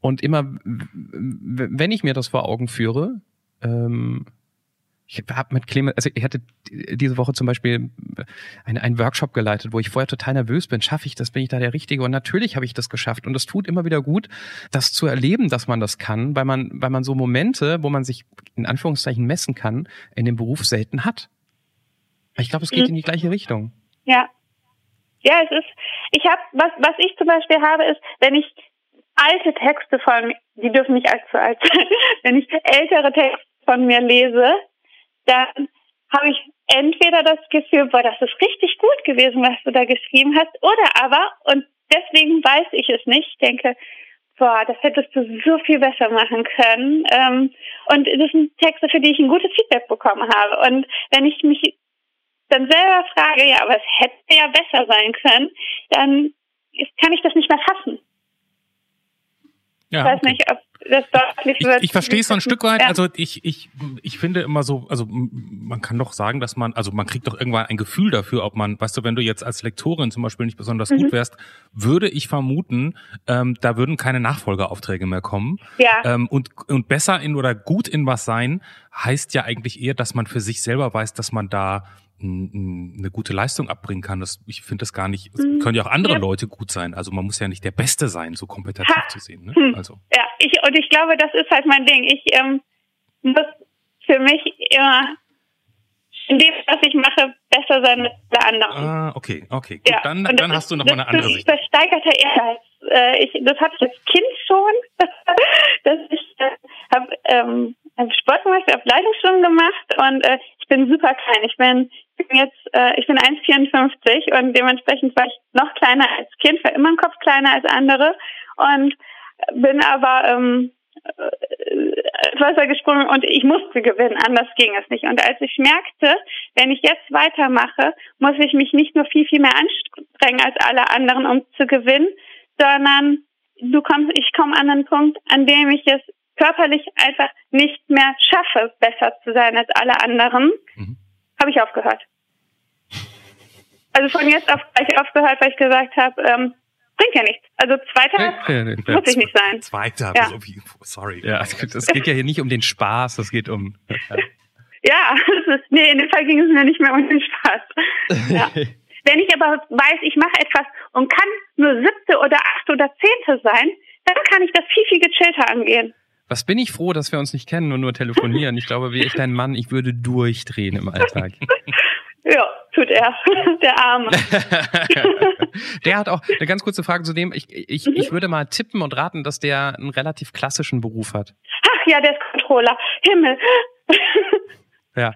Und immer, wenn ich mir das vor Augen führe, ähm, ich habe mit Clemens, also ich hatte diese Woche zum Beispiel einen, einen Workshop geleitet, wo ich vorher total nervös bin. Schaffe ich das? Bin ich da der Richtige? Und natürlich habe ich das geschafft. Und es tut immer wieder gut, das zu erleben, dass man das kann, weil man, weil man so Momente, wo man sich in Anführungszeichen messen kann, in dem Beruf selten hat. Ich glaube, es geht mhm. in die gleiche Richtung. Ja. Ja, es ist, ich habe, was, was ich zum Beispiel habe, ist, wenn ich alte Texte von, die dürfen nicht allzu alt sein, wenn ich ältere Texte von mir lese, dann habe ich entweder das Gefühl, boah, das ist richtig gut gewesen, was du da geschrieben hast, oder aber, und deswegen weiß ich es nicht, denke, boah, das hättest du so viel besser machen können. Ähm, und das sind Texte, für die ich ein gutes Feedback bekommen habe. Und wenn ich mich dann selber frage, ja, aber es hätte ja besser sein können, dann kann ich das nicht mehr fassen. Ja, ich weiß okay. nicht, ob das deutlich wird. Ich, ich verstehe es so ein Stück weit. Ja. Also ich, ich, ich finde immer so, also man kann doch sagen, dass man, also man kriegt doch irgendwann ein Gefühl dafür, ob man, weißt du, wenn du jetzt als Lektorin zum Beispiel nicht besonders mhm. gut wärst, würde ich vermuten, ähm, da würden keine Nachfolgeaufträge mehr kommen. Ja. Ähm, und, und besser in oder gut in was sein, heißt ja eigentlich eher, dass man für sich selber weiß, dass man da eine gute Leistung abbringen kann. Das, ich finde das gar nicht, es mhm. können ja auch andere ja. Leute gut sein. Also man muss ja nicht der Beste sein, so kompetitiv ha. zu sehen. Ne? Hm. Also. Ja, ich, und ich glaube, das ist halt mein Ding. Ich ähm, muss für mich immer in dem, was ich mache, besser sein mit der anderen. Ah, okay, okay. Gut, ja. dann, dann hast du noch mal eine andere Sicht. Versteigerter Ehrgeiz. Äh, ich, das hatte ich als Kind schon, dass ich äh, habe ähm, hab Sport gemacht, habe Leitungsstunden gemacht und äh, ich bin super klein. Ich bin, bin jetzt, äh, ich bin 1,54 und dementsprechend war ich noch kleiner als Kind, war immer ein Kopf kleiner als andere und bin aber ähm, äh, ins Wasser gesprungen und ich musste gewinnen, anders ging es nicht. Und als ich merkte, wenn ich jetzt weitermache, muss ich mich nicht nur viel, viel mehr anstrengen als alle anderen, um zu gewinnen, sondern du kommst, ich komme an einen Punkt, an dem ich es körperlich einfach nicht mehr schaffe, besser zu sein als alle anderen, mhm. Habe ich aufgehört. Also von jetzt auf gleich aufgehört, weil ich gesagt habe, ähm, bringt ja nichts. Also zweiter ja, ja, muss ich nicht sein. Zweiter, ja. so wie, sorry. Ja, es geht ja hier nicht um den Spaß, es geht um. Ja, ist, nee, in dem Fall ging es mir nicht mehr um den Spaß. Ja. Wenn ich aber weiß, ich mache etwas und kann nur siebte oder achte oder zehnte sein, dann kann ich das viel, viel gechillter angehen. Was bin ich froh, dass wir uns nicht kennen und nur telefonieren. Ich glaube, wie ich dein Mann, ich würde durchdrehen im Alltag. Ja, tut er, der Arme. der hat auch eine ganz kurze Frage zu dem. Ich, ich, mhm. ich würde mal tippen und raten, dass der einen relativ klassischen Beruf hat. Ach ja, der ist Controller. Himmel. Ja.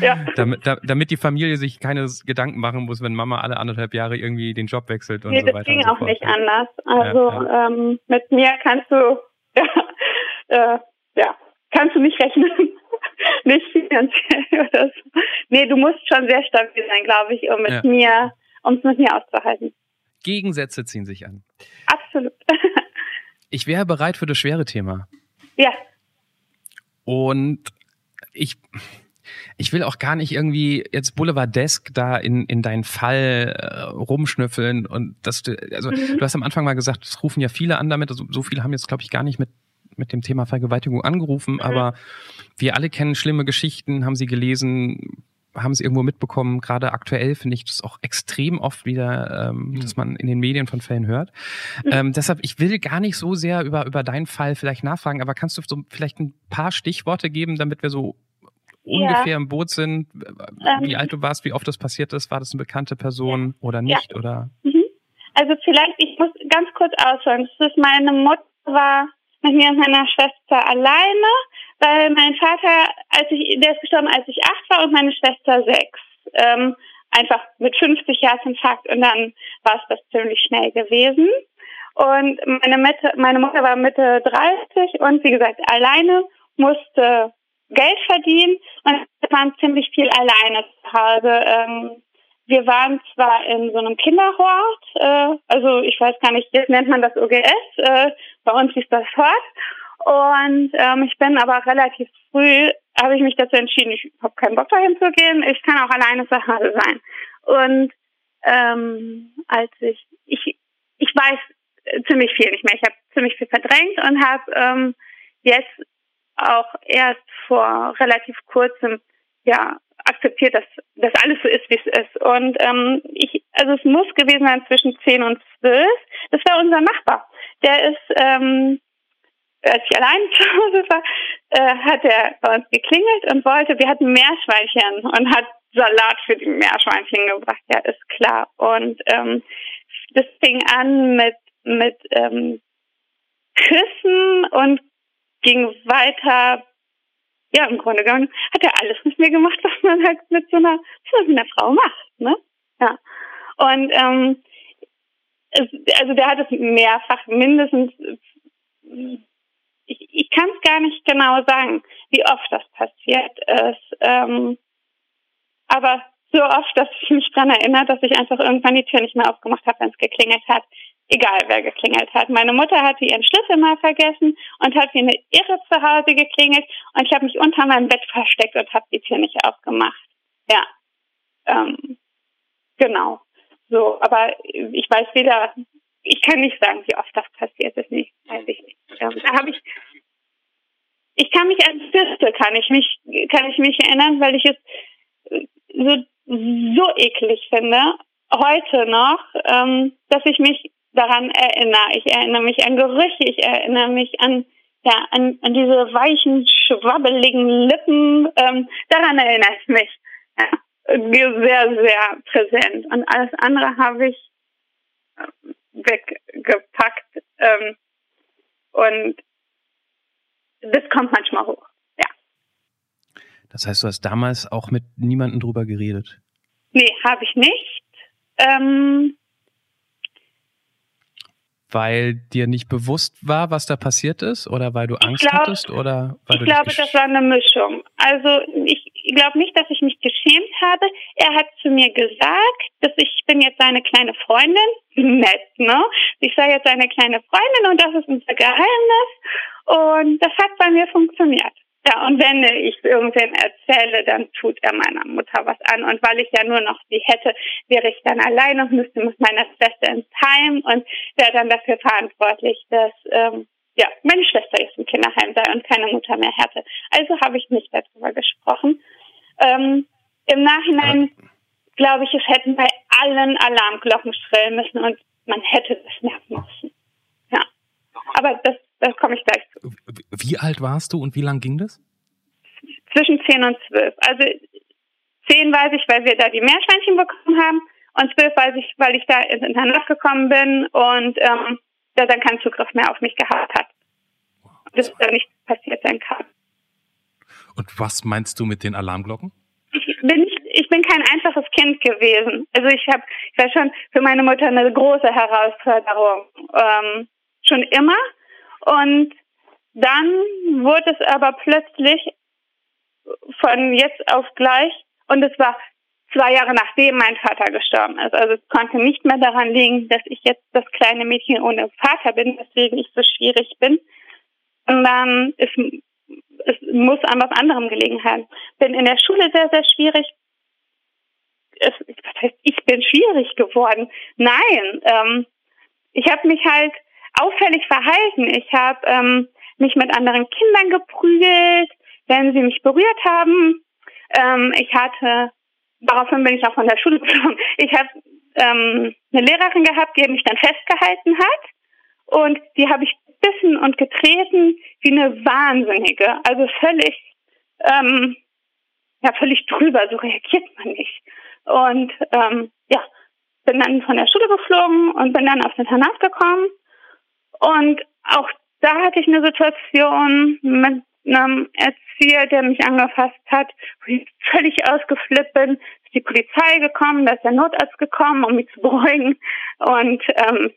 ja. Damit, damit die Familie sich keine Gedanken machen muss, wenn Mama alle anderthalb Jahre irgendwie den Job wechselt und nee, so weiter. Das ging so auch nicht anders. Also ja, ja. Ähm, mit mir kannst du ja, äh, ja, kannst du nicht rechnen. nicht finanziell oder so. Nee, du musst schon sehr stabil sein, glaube ich, um mit ja. mir, um es mit mir auszuhalten. Gegensätze ziehen sich an. Absolut. ich wäre bereit für das schwere Thema. Ja. Und ich, ich will auch gar nicht irgendwie jetzt Boulevardesk da in, in deinen Fall äh, rumschnüffeln und dass du, also mhm. du hast am Anfang mal gesagt, es rufen ja viele an damit, also so viele haben jetzt glaube ich gar nicht mit mit dem Thema Vergewaltigung angerufen, mhm. aber wir alle kennen schlimme Geschichten, haben sie gelesen, haben sie irgendwo mitbekommen. Gerade aktuell finde ich das auch extrem oft wieder, ähm, mhm. dass man in den Medien von Fällen hört. Mhm. Ähm, deshalb, ich will gar nicht so sehr über, über deinen Fall vielleicht nachfragen, aber kannst du so vielleicht ein paar Stichworte geben, damit wir so ungefähr ja. im Boot sind, wie ähm, alt du warst, wie oft das passiert ist, war das eine bekannte Person ja. oder nicht, ja. oder? Mhm. Also vielleicht, ich muss ganz kurz ausholen. Das ist meine Mutter war mit mir und meiner Schwester alleine, weil mein Vater, als ich, der ist gestorben, als ich acht war und meine Schwester sechs. Ähm, einfach mit 50 Herzinfarkt und dann war es das ziemlich schnell gewesen. Und meine, Mitte, meine Mutter war Mitte 30 und wie gesagt, alleine musste Geld verdienen und wir waren ziemlich viel alleine zu Hause. Ähm, wir waren zwar in so einem Kinderhort, äh, also ich weiß gar nicht, jetzt nennt man das OGS, äh, bei uns ist das Hort. Und ähm, ich bin aber relativ früh, habe ich mich dazu entschieden, ich habe keinen Bock dahin zu gehen, ich kann auch alleine zu Hause sein. Und ähm, als ich, ich, ich weiß ziemlich viel nicht mehr, ich habe ziemlich viel verdrängt und habe ähm, jetzt auch erst vor relativ kurzem ja akzeptiert, dass das alles so ist, wie es ist. Und ähm, ich, also es muss gewesen sein zwischen 10 und 12. Das war unser Nachbar. Der ist, ähm, als ich allein zu Hause war, äh, hat er bei uns geklingelt und wollte, wir hatten Meerschweinchen und hat Salat für die Meerschweinchen gebracht, ja, ist klar. Und ähm, das fing an mit, mit ähm, Küssen und ging weiter ja, im Grunde genommen hat er alles mit mir gemacht, was man halt mit so einer, was einer Frau macht, ne? Ja. Und ähm, es, also der hat es mehrfach mindestens ich, ich kann es gar nicht genau sagen, wie oft das passiert ist. Ähm, aber so oft, dass ich mich daran erinnere, dass ich einfach irgendwann die Tür nicht mehr aufgemacht habe, wenn es geklingelt hat egal wer geklingelt hat. Meine Mutter hatte ihren Schlüssel mal vergessen und hat wie eine Irre zu Hause geklingelt und ich habe mich unter meinem Bett versteckt und habe die Tür nicht aufgemacht. Ja, ähm, genau. So, aber ich weiß weder, ich kann nicht sagen, wie oft das passiert ist, nicht, weiß ich nicht. Ähm, da habe ich, ich kann mich an Fürste, kann ich mich, kann ich mich erinnern, weil ich es so, so eklig finde, heute noch, ähm, dass ich mich daran erinnere. Ich erinnere mich an Gerüche, ich erinnere mich an, ja, an, an diese weichen, schwabbeligen Lippen. Ähm, daran erinnere ich mich. Ja, sehr, sehr präsent. Und alles andere habe ich ähm, weggepackt. Ähm, und das kommt manchmal hoch. Ja. Das heißt, du hast damals auch mit niemandem drüber geredet? Nee, habe ich nicht. Ähm, weil dir nicht bewusst war, was da passiert ist, oder weil du Angst glaub, hattest, oder weil ich du glaube, das war eine Mischung. Also ich glaube nicht, dass ich mich geschämt habe. Er hat zu mir gesagt, dass ich bin jetzt seine kleine Freundin, nett, ne? Ich sei jetzt seine kleine Freundin und das ist unser Geheimnis. Und das hat bei mir funktioniert. Ja, und wenn ich irgendwen erzähle, dann tut er meiner Mutter was an. Und weil ich ja nur noch sie hätte, wäre ich dann alleine und müsste mit meiner Schwester ins Heim und wäre dann dafür verantwortlich, dass ähm, ja meine Schwester jetzt im Kinderheim sei und keine Mutter mehr hätte. Also habe ich nicht darüber gesprochen. Ähm, Im Nachhinein glaube ich, es hätten bei allen Alarmglocken schrillen müssen und man hätte das merken müssen. Ja, aber das da komme ich gleich zu. Wie alt warst du und wie lang ging das? Zwischen 10 und 12. Also 10 weiß ich, weil wir da die Meerschweinchen bekommen haben und 12 weiß ich, weil ich da ins Internat gekommen bin und ähm, der dann keinen Zugriff mehr auf mich gehabt hat. Bis da nichts passiert sein kann. Und was meinst du mit den Alarmglocken? Ich bin, ich bin kein einfaches Kind gewesen. Also ich habe, ich war schon für meine Mutter eine große Herausforderung. Ähm, schon immer. Und dann wurde es aber plötzlich von jetzt auf gleich und es war zwei Jahre nachdem mein Vater gestorben ist. Also es konnte nicht mehr daran liegen, dass ich jetzt das kleine Mädchen ohne Vater bin, weswegen ich so schwierig bin. Und dann ist, es muss an was anderem gelegen haben. Bin in der Schule sehr, sehr schwierig. Es, was heißt, ich bin schwierig geworden. Nein, ähm, ich habe mich halt auffällig verhalten. Ich habe ähm, mich mit anderen Kindern geprügelt, wenn sie mich berührt haben. Ähm, ich hatte, daraufhin bin ich auch von der Schule gekommen, ich habe ähm, eine Lehrerin gehabt, die mich dann festgehalten hat. Und die habe ich gebissen und getreten wie eine Wahnsinnige. Also völlig, ähm, ja, völlig drüber. So reagiert man nicht. Und ähm, ja, bin dann von der Schule geflogen und bin dann aufs Internat gekommen und auch da hatte ich eine Situation mit einem Erzieher, der mich angefasst hat, wo ich völlig ausgeflippt bin. Ist die Polizei gekommen, da ist der Notarzt gekommen, um mich zu beruhigen. Und ähm,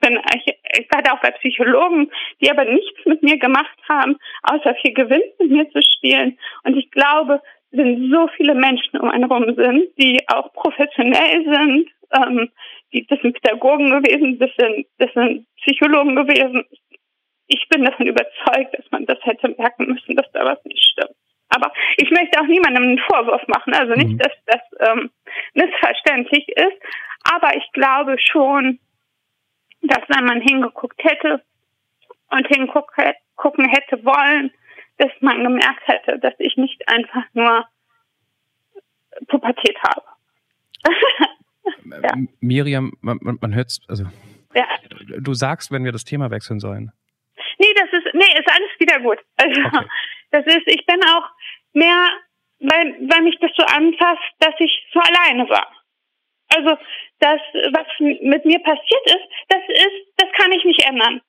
bin, ich, ich war da auch bei Psychologen, die aber nichts mit mir gemacht haben, außer viel Gewinn mit mir zu spielen. Und ich glaube, sind so viele Menschen um einen herum sind, die auch professionell sind, ähm, die, das sind Pädagogen gewesen, das sind, das sind Psychologen gewesen. Ich bin davon überzeugt, dass man das hätte merken müssen, dass da was nicht stimmt. Aber ich möchte auch niemandem einen Vorwurf machen, also nicht, mhm. dass das ähm, missverständlich ist. Aber ich glaube schon, dass wenn man hingeguckt hätte und hingucken hätte wollen, dass man gemerkt hätte, dass ich nicht einfach nur Pubertät habe. ja. Miriam, man, man, man hört also ja. du sagst, wenn wir das Thema wechseln sollen. Nee, das ist, nee, ist alles wieder gut. Also, okay. das ist, ich bin auch mehr, weil, weil mich das so anfasst, dass ich so alleine war. Also, das, was mit mir passiert ist, das ist, das kann ich nicht ändern.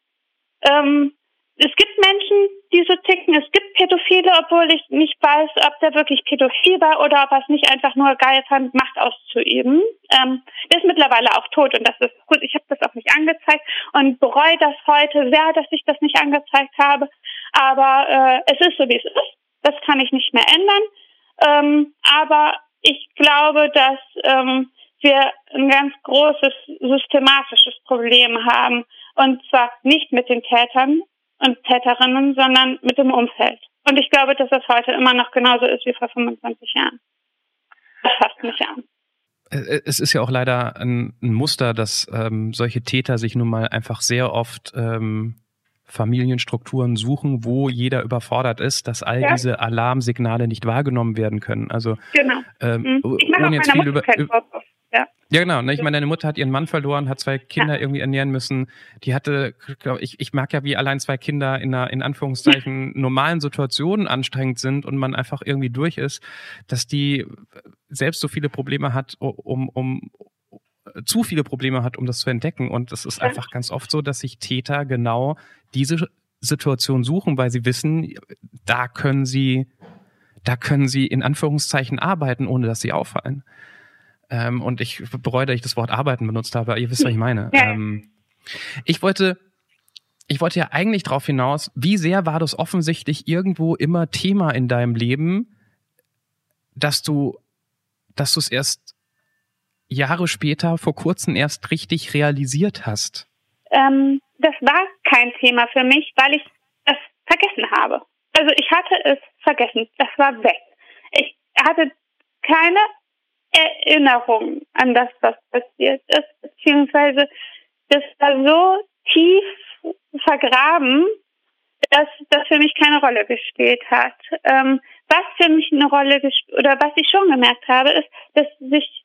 Ähm, es gibt Menschen, die so ticken. Es gibt Pädophile, obwohl ich nicht weiß, ob der wirklich pädophil war oder ob er es nicht einfach nur geil fand, Macht auszuüben. Ähm, der ist mittlerweile auch tot und das ist gut. Ich habe das auch nicht angezeigt und bereue das heute sehr, dass ich das nicht angezeigt habe. Aber äh, es ist so, wie es ist. Das kann ich nicht mehr ändern. Ähm, aber ich glaube, dass ähm, wir ein ganz großes systematisches Problem haben. Und zwar nicht mit den Tätern, und Täterinnen, sondern mit dem Umfeld. Und ich glaube, dass das heute immer noch genauso ist wie vor 25 Jahren. Das fasst mich an. Äh, es ist ja auch leider ein, ein Muster, dass ähm, solche Täter sich nun mal einfach sehr oft ähm, Familienstrukturen suchen, wo jeder überfordert ist, dass all ja. diese Alarmsignale nicht wahrgenommen werden können. Also genau. ähm, mhm. ich ohne jetzt viel über, über ja. ja, genau. Ne? Ich meine, deine Mutter hat ihren Mann verloren, hat zwei Kinder ja. irgendwie ernähren müssen. Die hatte, glaub, ich, ich mag ja, wie allein zwei Kinder in einer, in Anführungszeichen, normalen Situationen anstrengend sind und man einfach irgendwie durch ist, dass die selbst so viele Probleme hat, um, um, zu viele Probleme hat, um das zu entdecken. Und es ist einfach ganz oft so, dass sich Täter genau diese Situation suchen, weil sie wissen, da können sie, da können sie in Anführungszeichen arbeiten, ohne dass sie auffallen. Ähm, und ich bereue, dass ich das Wort arbeiten benutzt habe, aber ihr wisst, was ich meine. Ähm, Ich wollte, ich wollte ja eigentlich darauf hinaus, wie sehr war das offensichtlich irgendwo immer Thema in deinem Leben, dass du, dass du es erst Jahre später, vor kurzem erst richtig realisiert hast? Ähm, das war kein Thema für mich, weil ich es vergessen habe. Also ich hatte es vergessen. Das war weg. Ich hatte keine Erinnerung an das, was passiert ist, beziehungsweise das war so tief vergraben, dass das für mich keine Rolle gespielt hat. Ähm, was für mich eine Rolle gespielt oder was ich schon gemerkt habe, ist, dass sich,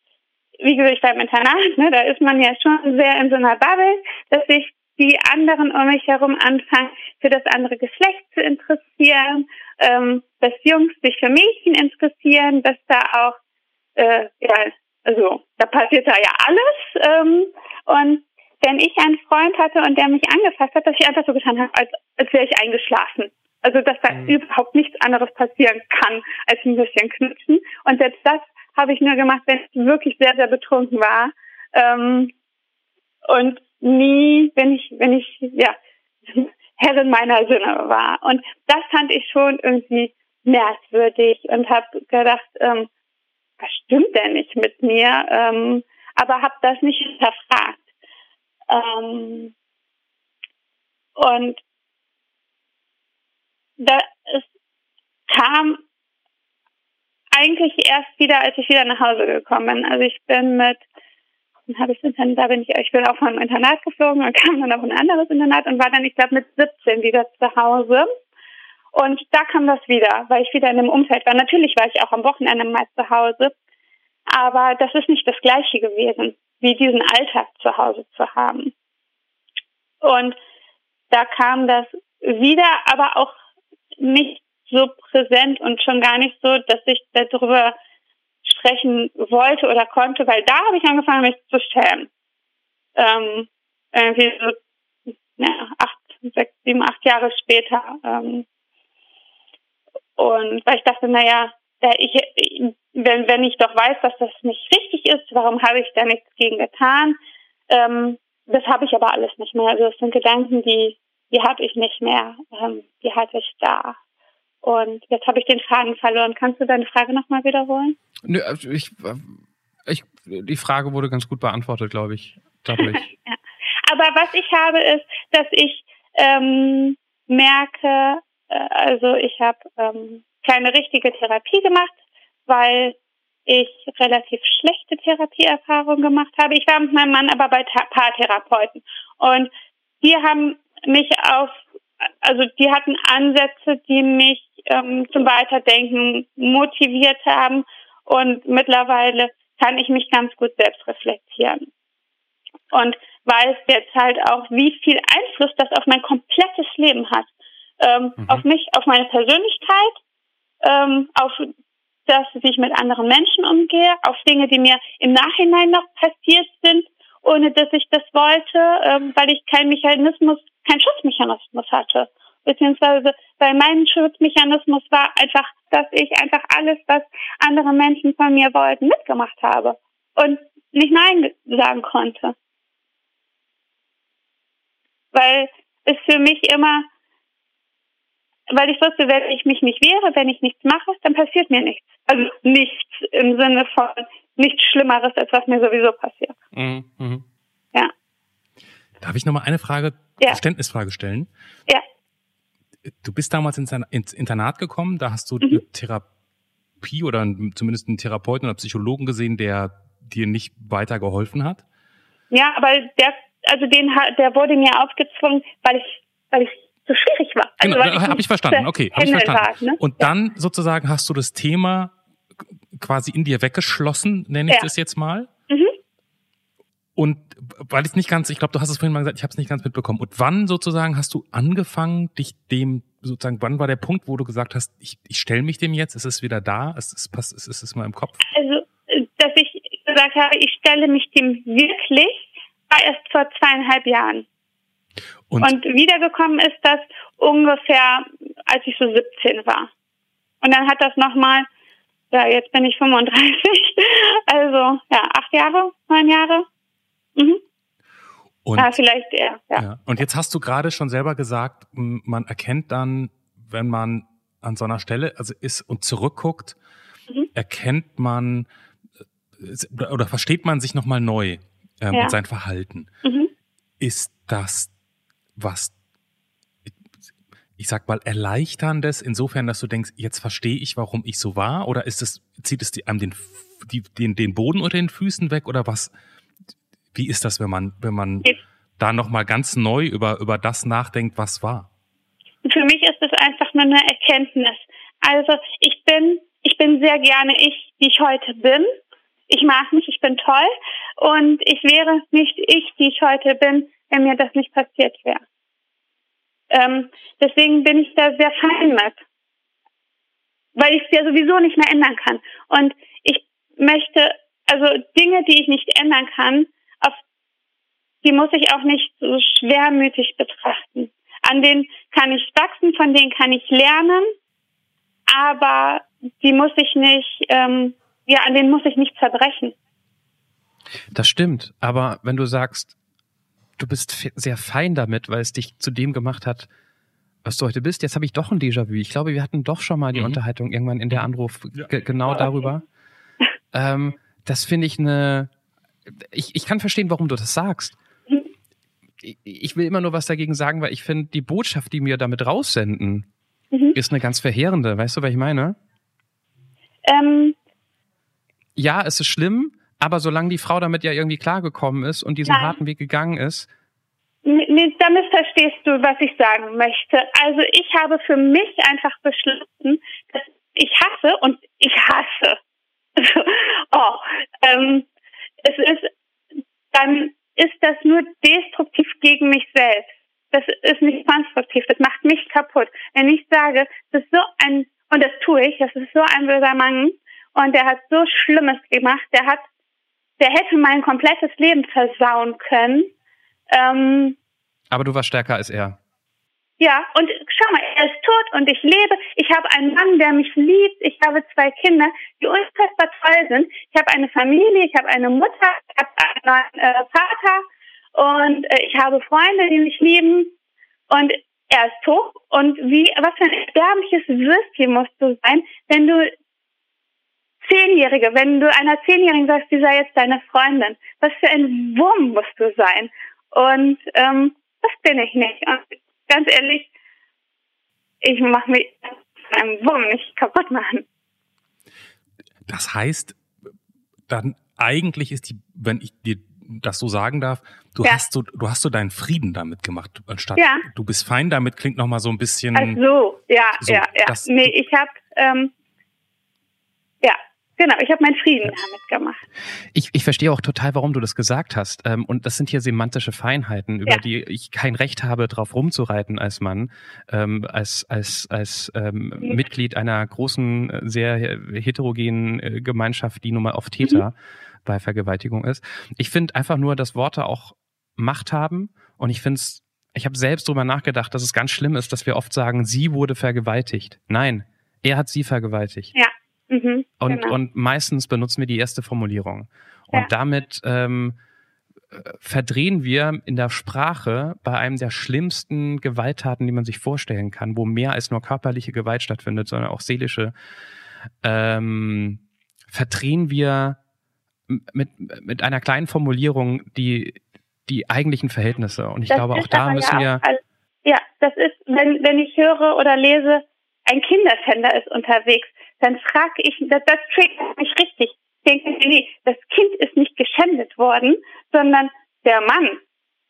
wie gesagt, ich war im Internat, ne, da ist man ja schon sehr in so einer Bubble, dass sich die anderen um mich herum anfangen, für das andere Geschlecht zu interessieren, ähm, dass Jungs sich für Mädchen interessieren, dass da auch, äh, ja, also da passiert da ja alles. Ähm, und wenn ich einen Freund hatte und der mich angefasst hat, dass ich einfach so getan habe, als, als wäre ich eingeschlafen. Also dass da mhm. überhaupt nichts anderes passieren kann, als ein bisschen knutschen. Und selbst das habe ich nur gemacht, wenn ich wirklich sehr, sehr betrunken war. Ähm, und nie, wenn ich, wenn ich, ja, Herrin meiner Sinne war. Und das fand ich schon irgendwie merkwürdig und habe gedacht, ähm, was stimmt denn nicht mit mir? Ähm, aber habe das nicht hinterfragt. Ähm, und da, es kam eigentlich erst wieder, als ich wieder nach Hause gekommen bin. Also ich bin mit habe ich dann, da bin ich, ich bin auch einem Internat geflogen und kam dann auf ein anderes Internat und war dann, ich glaube, mit 17 wieder zu Hause. Und da kam das wieder, weil ich wieder in einem Umfeld war. Natürlich war ich auch am Wochenende mal zu Hause, aber das ist nicht das Gleiche gewesen, wie diesen Alltag zu Hause zu haben. Und da kam das wieder, aber auch nicht so präsent und schon gar nicht so, dass ich darüber sprechen wollte oder konnte, weil da habe ich angefangen, mich zu schämen. Ähm, irgendwie so ja, acht, sechs, sieben, acht Jahre später. Ähm, und weil ich dachte, naja, ich, wenn, wenn ich doch weiß, dass das nicht richtig ist, warum habe ich da nichts gegen getan? Ähm, das habe ich aber alles nicht mehr. Also das sind Gedanken, die, die habe ich nicht mehr. Ähm, die hatte ich da. Und jetzt habe ich den Faden verloren. Kannst du deine Frage nochmal wiederholen? Nö, also ich, ich, die Frage wurde ganz gut beantwortet, glaube ich. Ich. ja. Aber was ich habe, ist, dass ich ähm, merke, äh, also ich habe ähm, keine richtige Therapie gemacht, weil ich relativ schlechte Therapieerfahrungen gemacht habe. Ich war mit meinem Mann aber bei Paartherapeuten und die haben mich auf, also die hatten Ansätze, die mich ähm, zum Weiterdenken motiviert haben. Und mittlerweile kann ich mich ganz gut selbst reflektieren. Und weiß jetzt halt auch, wie viel Einfluss das auf mein komplettes Leben hat. Ähm, mhm. Auf mich, auf meine Persönlichkeit, ähm, auf das, wie ich mit anderen Menschen umgehe, auf Dinge, die mir im Nachhinein noch passiert sind, ohne dass ich das wollte, ähm, weil ich keinen Mechanismus, keinen Schutzmechanismus hatte beziehungsweise weil mein Schutzmechanismus war einfach, dass ich einfach alles, was andere Menschen von mir wollten, mitgemacht habe und nicht Nein sagen konnte. Weil es für mich immer, weil ich wusste, wenn ich mich nicht wehre, wenn ich nichts mache, dann passiert mir nichts. Also nichts im Sinne von nichts Schlimmeres, als was mir sowieso passiert. Mhm. mhm. Ja. Darf ich nochmal eine Frage, ja. Verständnisfrage stellen? Ja du bist damals ins, Internat gekommen, da hast du mhm. eine Therapie oder zumindest einen Therapeuten oder Psychologen gesehen, der dir nicht weiter geholfen hat? Ja, aber der, also den, der wurde mir aufgezwungen, weil ich, weil ich so schwierig war. Also, genau, habe ich verstanden. Okay, habe ich verstanden. War, ne? Und dann sozusagen hast du das Thema quasi in dir weggeschlossen, nenne ich ja. das jetzt mal. Mhm. Und weil ich nicht ganz, ich glaube, du hast es vorhin mal gesagt, ich habe es nicht ganz mitbekommen. Und wann sozusagen hast du angefangen, dich dem sozusagen, wann war der Punkt, wo du gesagt hast, ich, ich stelle mich dem jetzt, ist es wieder da, ist es ist es mal im Kopf? Also, dass ich gesagt habe, ich stelle mich dem wirklich, war erst vor zweieinhalb Jahren. Und, und wiedergekommen ist das ungefähr, als ich so 17 war. Und dann hat das nochmal, ja, jetzt bin ich 35, also ja, acht Jahre, neun Jahre Mhm. Und, ja, vielleicht eher, ja. ja. Und jetzt hast du gerade schon selber gesagt, man erkennt dann, wenn man an so einer Stelle also ist und zurückguckt, mhm. erkennt man äh, oder versteht man sich nochmal neu ähm, ja. und sein Verhalten. Mhm. Ist das was, ich sag mal, erleichterndes insofern, dass du denkst, jetzt verstehe ich, warum ich so war? Oder ist es, zieht es einem den, die, den, den Boden unter den Füßen weg? Oder was, wie ist das, wenn man, wenn man ich, da nochmal ganz neu über, über das nachdenkt, was war? Für mich ist es einfach nur eine Erkenntnis. Also ich bin, ich bin sehr gerne ich, die ich heute bin. Ich mag mich, ich bin toll. Und ich wäre nicht ich, die ich heute bin, wenn mir das nicht passiert wäre. Ähm, deswegen bin ich da sehr fein mit. Weil ich es ja sowieso nicht mehr ändern kann. Und ich möchte, also Dinge, die ich nicht ändern kann, auf die muss ich auch nicht so schwermütig betrachten. An denen kann ich wachsen, von denen kann ich lernen, aber die muss ich nicht, ähm, ja, an denen muss ich nicht zerbrechen. Das stimmt, aber wenn du sagst, du bist sehr fein damit, weil es dich zu dem gemacht hat, was du heute bist. Jetzt habe ich doch ein Déjà-vu. Ich glaube, wir hatten doch schon mal die mhm. Unterhaltung irgendwann in der Anruf ja. genau darüber. Ähm, das finde ich eine. Ich, ich kann verstehen, warum du das sagst. Mhm. Ich, ich will immer nur was dagegen sagen, weil ich finde, die Botschaft, die wir damit raussenden, mhm. ist eine ganz verheerende. Weißt du, was ich meine? Ähm. Ja, es ist schlimm, aber solange die Frau damit ja irgendwie klargekommen ist und diesen Nein. harten Weg gegangen ist. Nee, damit verstehst du, was ich sagen möchte. Also ich habe für mich einfach beschlossen, dass ich hasse und ich hasse. oh, ähm, es ist, dann ist das nur destruktiv gegen mich selbst. Das ist nicht konstruktiv. Das macht mich kaputt. Wenn ich sage, das ist so ein, und das tue ich, das ist so ein böser Mann und der hat so Schlimmes gemacht, der hat der hätte mein komplettes Leben versauen können. Ähm, Aber du warst stärker als er. Ja, und schau mal, er ist tot und ich lebe. Ich habe einen Mann, der mich liebt. Ich habe zwei Kinder, die unfassbar toll sind. Ich habe eine Familie, ich habe eine Mutter, ich habe einen äh, Vater und äh, ich habe Freunde, die mich lieben. Und er ist tot. Und wie, was für ein erbärmliches Würstchen musst du sein, wenn du Zehnjährige, wenn du einer Zehnjährigen sagst, die sei jetzt deine Freundin, was für ein Wurm musst du sein? Und ähm, das bin ich nicht. Und ganz ehrlich, ich mache mich von einem Wurm nicht kaputt machen. Das heißt, dann eigentlich ist die, wenn ich dir das so sagen darf, du ja. hast so, du hast so deinen Frieden damit gemacht, anstatt ja. du bist fein damit, klingt noch mal so ein bisschen. Ach so, ja, so, ja, ja. Nee, ich habe ähm, Genau, ich habe meinen Frieden damit gemacht. Ich, ich verstehe auch total, warum du das gesagt hast. Ähm, und das sind hier semantische Feinheiten, über ja. die ich kein Recht habe, drauf rumzureiten als Mann, ähm, als, als, als ähm, mhm. Mitglied einer großen, äh, sehr heterogenen äh, Gemeinschaft, die nun mal oft Täter mhm. bei Vergewaltigung ist. Ich finde einfach nur, dass Worte auch Macht haben. Und ich finde es, ich habe selbst drüber nachgedacht, dass es ganz schlimm ist, dass wir oft sagen, sie wurde vergewaltigt. Nein, er hat sie vergewaltigt. Ja. Mhm, und, genau. und meistens benutzen wir die erste Formulierung. Und ja. damit ähm, verdrehen wir in der Sprache bei einem der schlimmsten Gewalttaten, die man sich vorstellen kann, wo mehr als nur körperliche Gewalt stattfindet, sondern auch seelische, ähm, verdrehen wir mit, mit einer kleinen Formulierung die, die eigentlichen Verhältnisse. Und ich das glaube, auch da müssen ja wir. ja, das ist, wenn, wenn ich höre oder lese, ein Kinderfänder ist unterwegs, dann frage ich, das, das triggert mich richtig. Ich denke, nee, das Kind ist nicht geschändet worden, sondern der Mann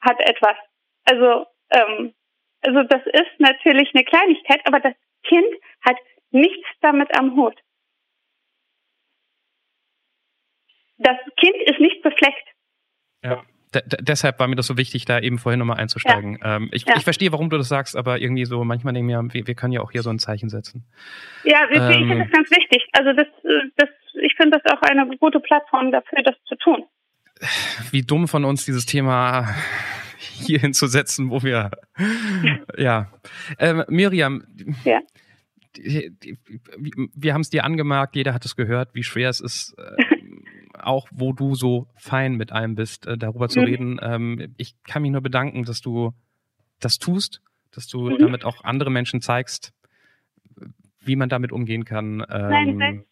hat etwas. Also, ähm, also das ist natürlich eine Kleinigkeit, aber das Kind hat nichts damit am Hut. Das Kind ist nicht befleckt. Ja deshalb war mir das so wichtig, da eben vorhin nochmal einzusteigen. Ja. Ähm, ich, ja. ich verstehe, warum du das sagst, aber irgendwie so, manchmal denken wir, wir, wir können ja auch hier so ein Zeichen setzen. Ja, ich, ähm, ich finde das ganz wichtig. Also das, das, ich finde das auch eine gute Plattform dafür, das zu tun. Wie dumm von uns dieses Thema hier hinzusetzen, wo wir, ja. Ähm, Miriam. Ja. Wir haben es dir angemerkt, jeder hat es gehört, wie schwer es ist, äh, auch wo du so fein mit allem bist, äh, darüber zu Mhm. reden. Ähm, ich kann mich nur bedanken, dass du das tust, dass du Mhm. damit auch andere Menschen zeigst, wie man damit umgehen kann. Nein, Ähm, nein.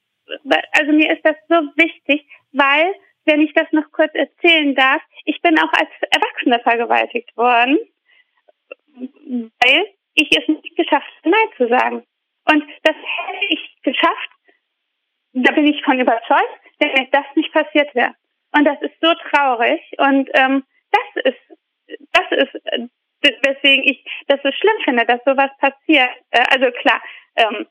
Weil- Also mir ist das so wichtig, weil, wenn ich das noch kurz erzählen darf, ich bin auch als Erwachsene vergewaltigt worden, weil ich es nicht geschafft habe, Nein zu sagen. Und das hätte ich geschafft, da bin ich von überzeugt, wenn mir das nicht passiert wäre. Und das ist so traurig. Und ähm, das ist, das ist, äh, weswegen ich das so schlimm finde, dass sowas passiert. Äh, also klar, ähm,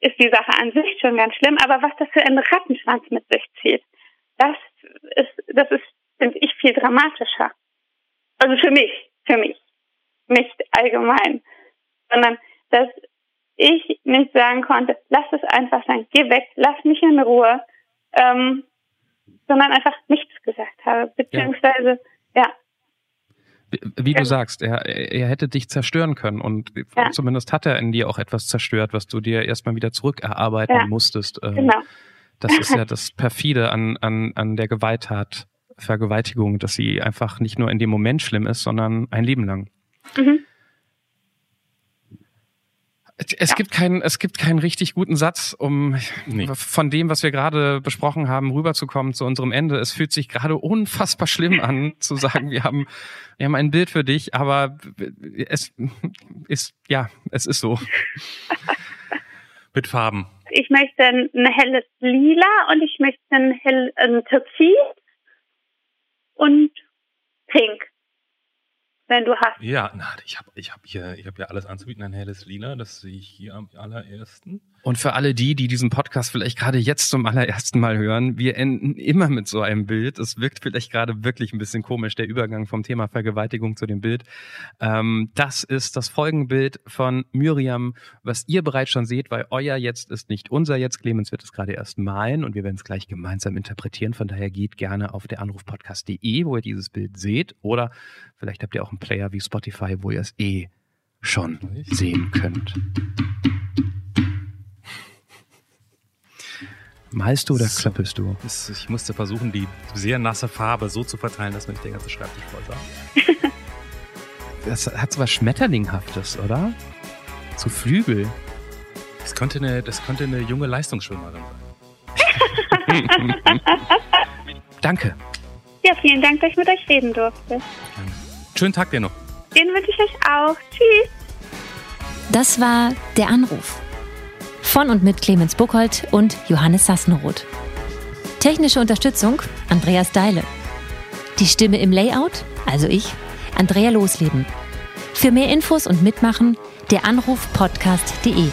ist die Sache an sich schon ganz schlimm, aber was das für einen Rattenschwanz mit sich zieht, das ist, das ist, finde ich, viel dramatischer. Also für mich, für mich, nicht allgemein, sondern dass ich nicht sagen konnte, lass es einfach sein, geh weg, lass mich in Ruhe, ähm, sondern einfach nichts gesagt habe, beziehungsweise, ja, wie du Ja. sagst, er, er hätte dich zerstören können und Ja. zumindest hat er in dir auch etwas zerstört, was du dir erstmal wieder zurückerarbeiten Ja. musstest. Ähm, genau. Das ist ja das perfide an, an, an der Gewalttat, Vergewaltigung, dass sie einfach nicht nur in dem Moment schlimm ist, sondern ein Leben lang. Mhm. Es Ja. gibt keinen, es gibt keinen richtig guten Satz, um Nee. von dem, was wir gerade besprochen haben, rüberzukommen zu unserem Ende. Es fühlt sich gerade unfassbar schlimm an, zu sagen, wir haben, wir haben ein Bild für dich, aber es ist, ja, es ist so. Mit Farben. Ich möchte ein helles Lila und ich möchte ein hell, ein Türkis und Pink, wenn du hast. Ja, na, ich habe ich hab hier, ich hab hier alles anzubieten. Ein helles Lila, das sehe ich hier am allerersten. Und für alle die, die diesen Podcast vielleicht gerade jetzt zum allerersten Mal hören, wir enden immer mit so einem Bild. Es wirkt vielleicht gerade wirklich ein bisschen komisch, der Übergang vom Thema Vergewaltigung zu dem Bild. Ähm, das ist das Folgenbild von Miriam, was ihr bereits schon seht, weil euer Jetzt ist nicht unser Jetzt. Clemens wird es gerade erst malen und wir werden es gleich gemeinsam interpretieren. Von daher geht gerne auf der Anrufpodcast.de, wo ihr dieses Bild seht. Oder vielleicht habt ihr auch einen Player wie Spotify, wo ihr es eh schon sehen könnt. Malst du oder So. klöppelst du? Das, ich musste versuchen, die sehr nasse Farbe so zu verteilen, dass mir nicht der ganze Schreibtisch voll war. Das hat so was Schmetterlinghaftes, oder? So Flügel. Das könnte eine, das könnte eine junge Leistungsschwimmerin sein. Danke. Ja, vielen Dank, dass ich mit euch reden durfte. Schönen Tag dir noch. Den wünsche ich euch auch. Tschüss. Das war Der Anruf. Von und mit Clemens Buchholz und Johannes Sassenroth. Technische Unterstützung Andreas Deile. Die Stimme im Layout, also ich, Andrea Losleben. Für mehr Infos und Mitmachen der Anruf podcast.de.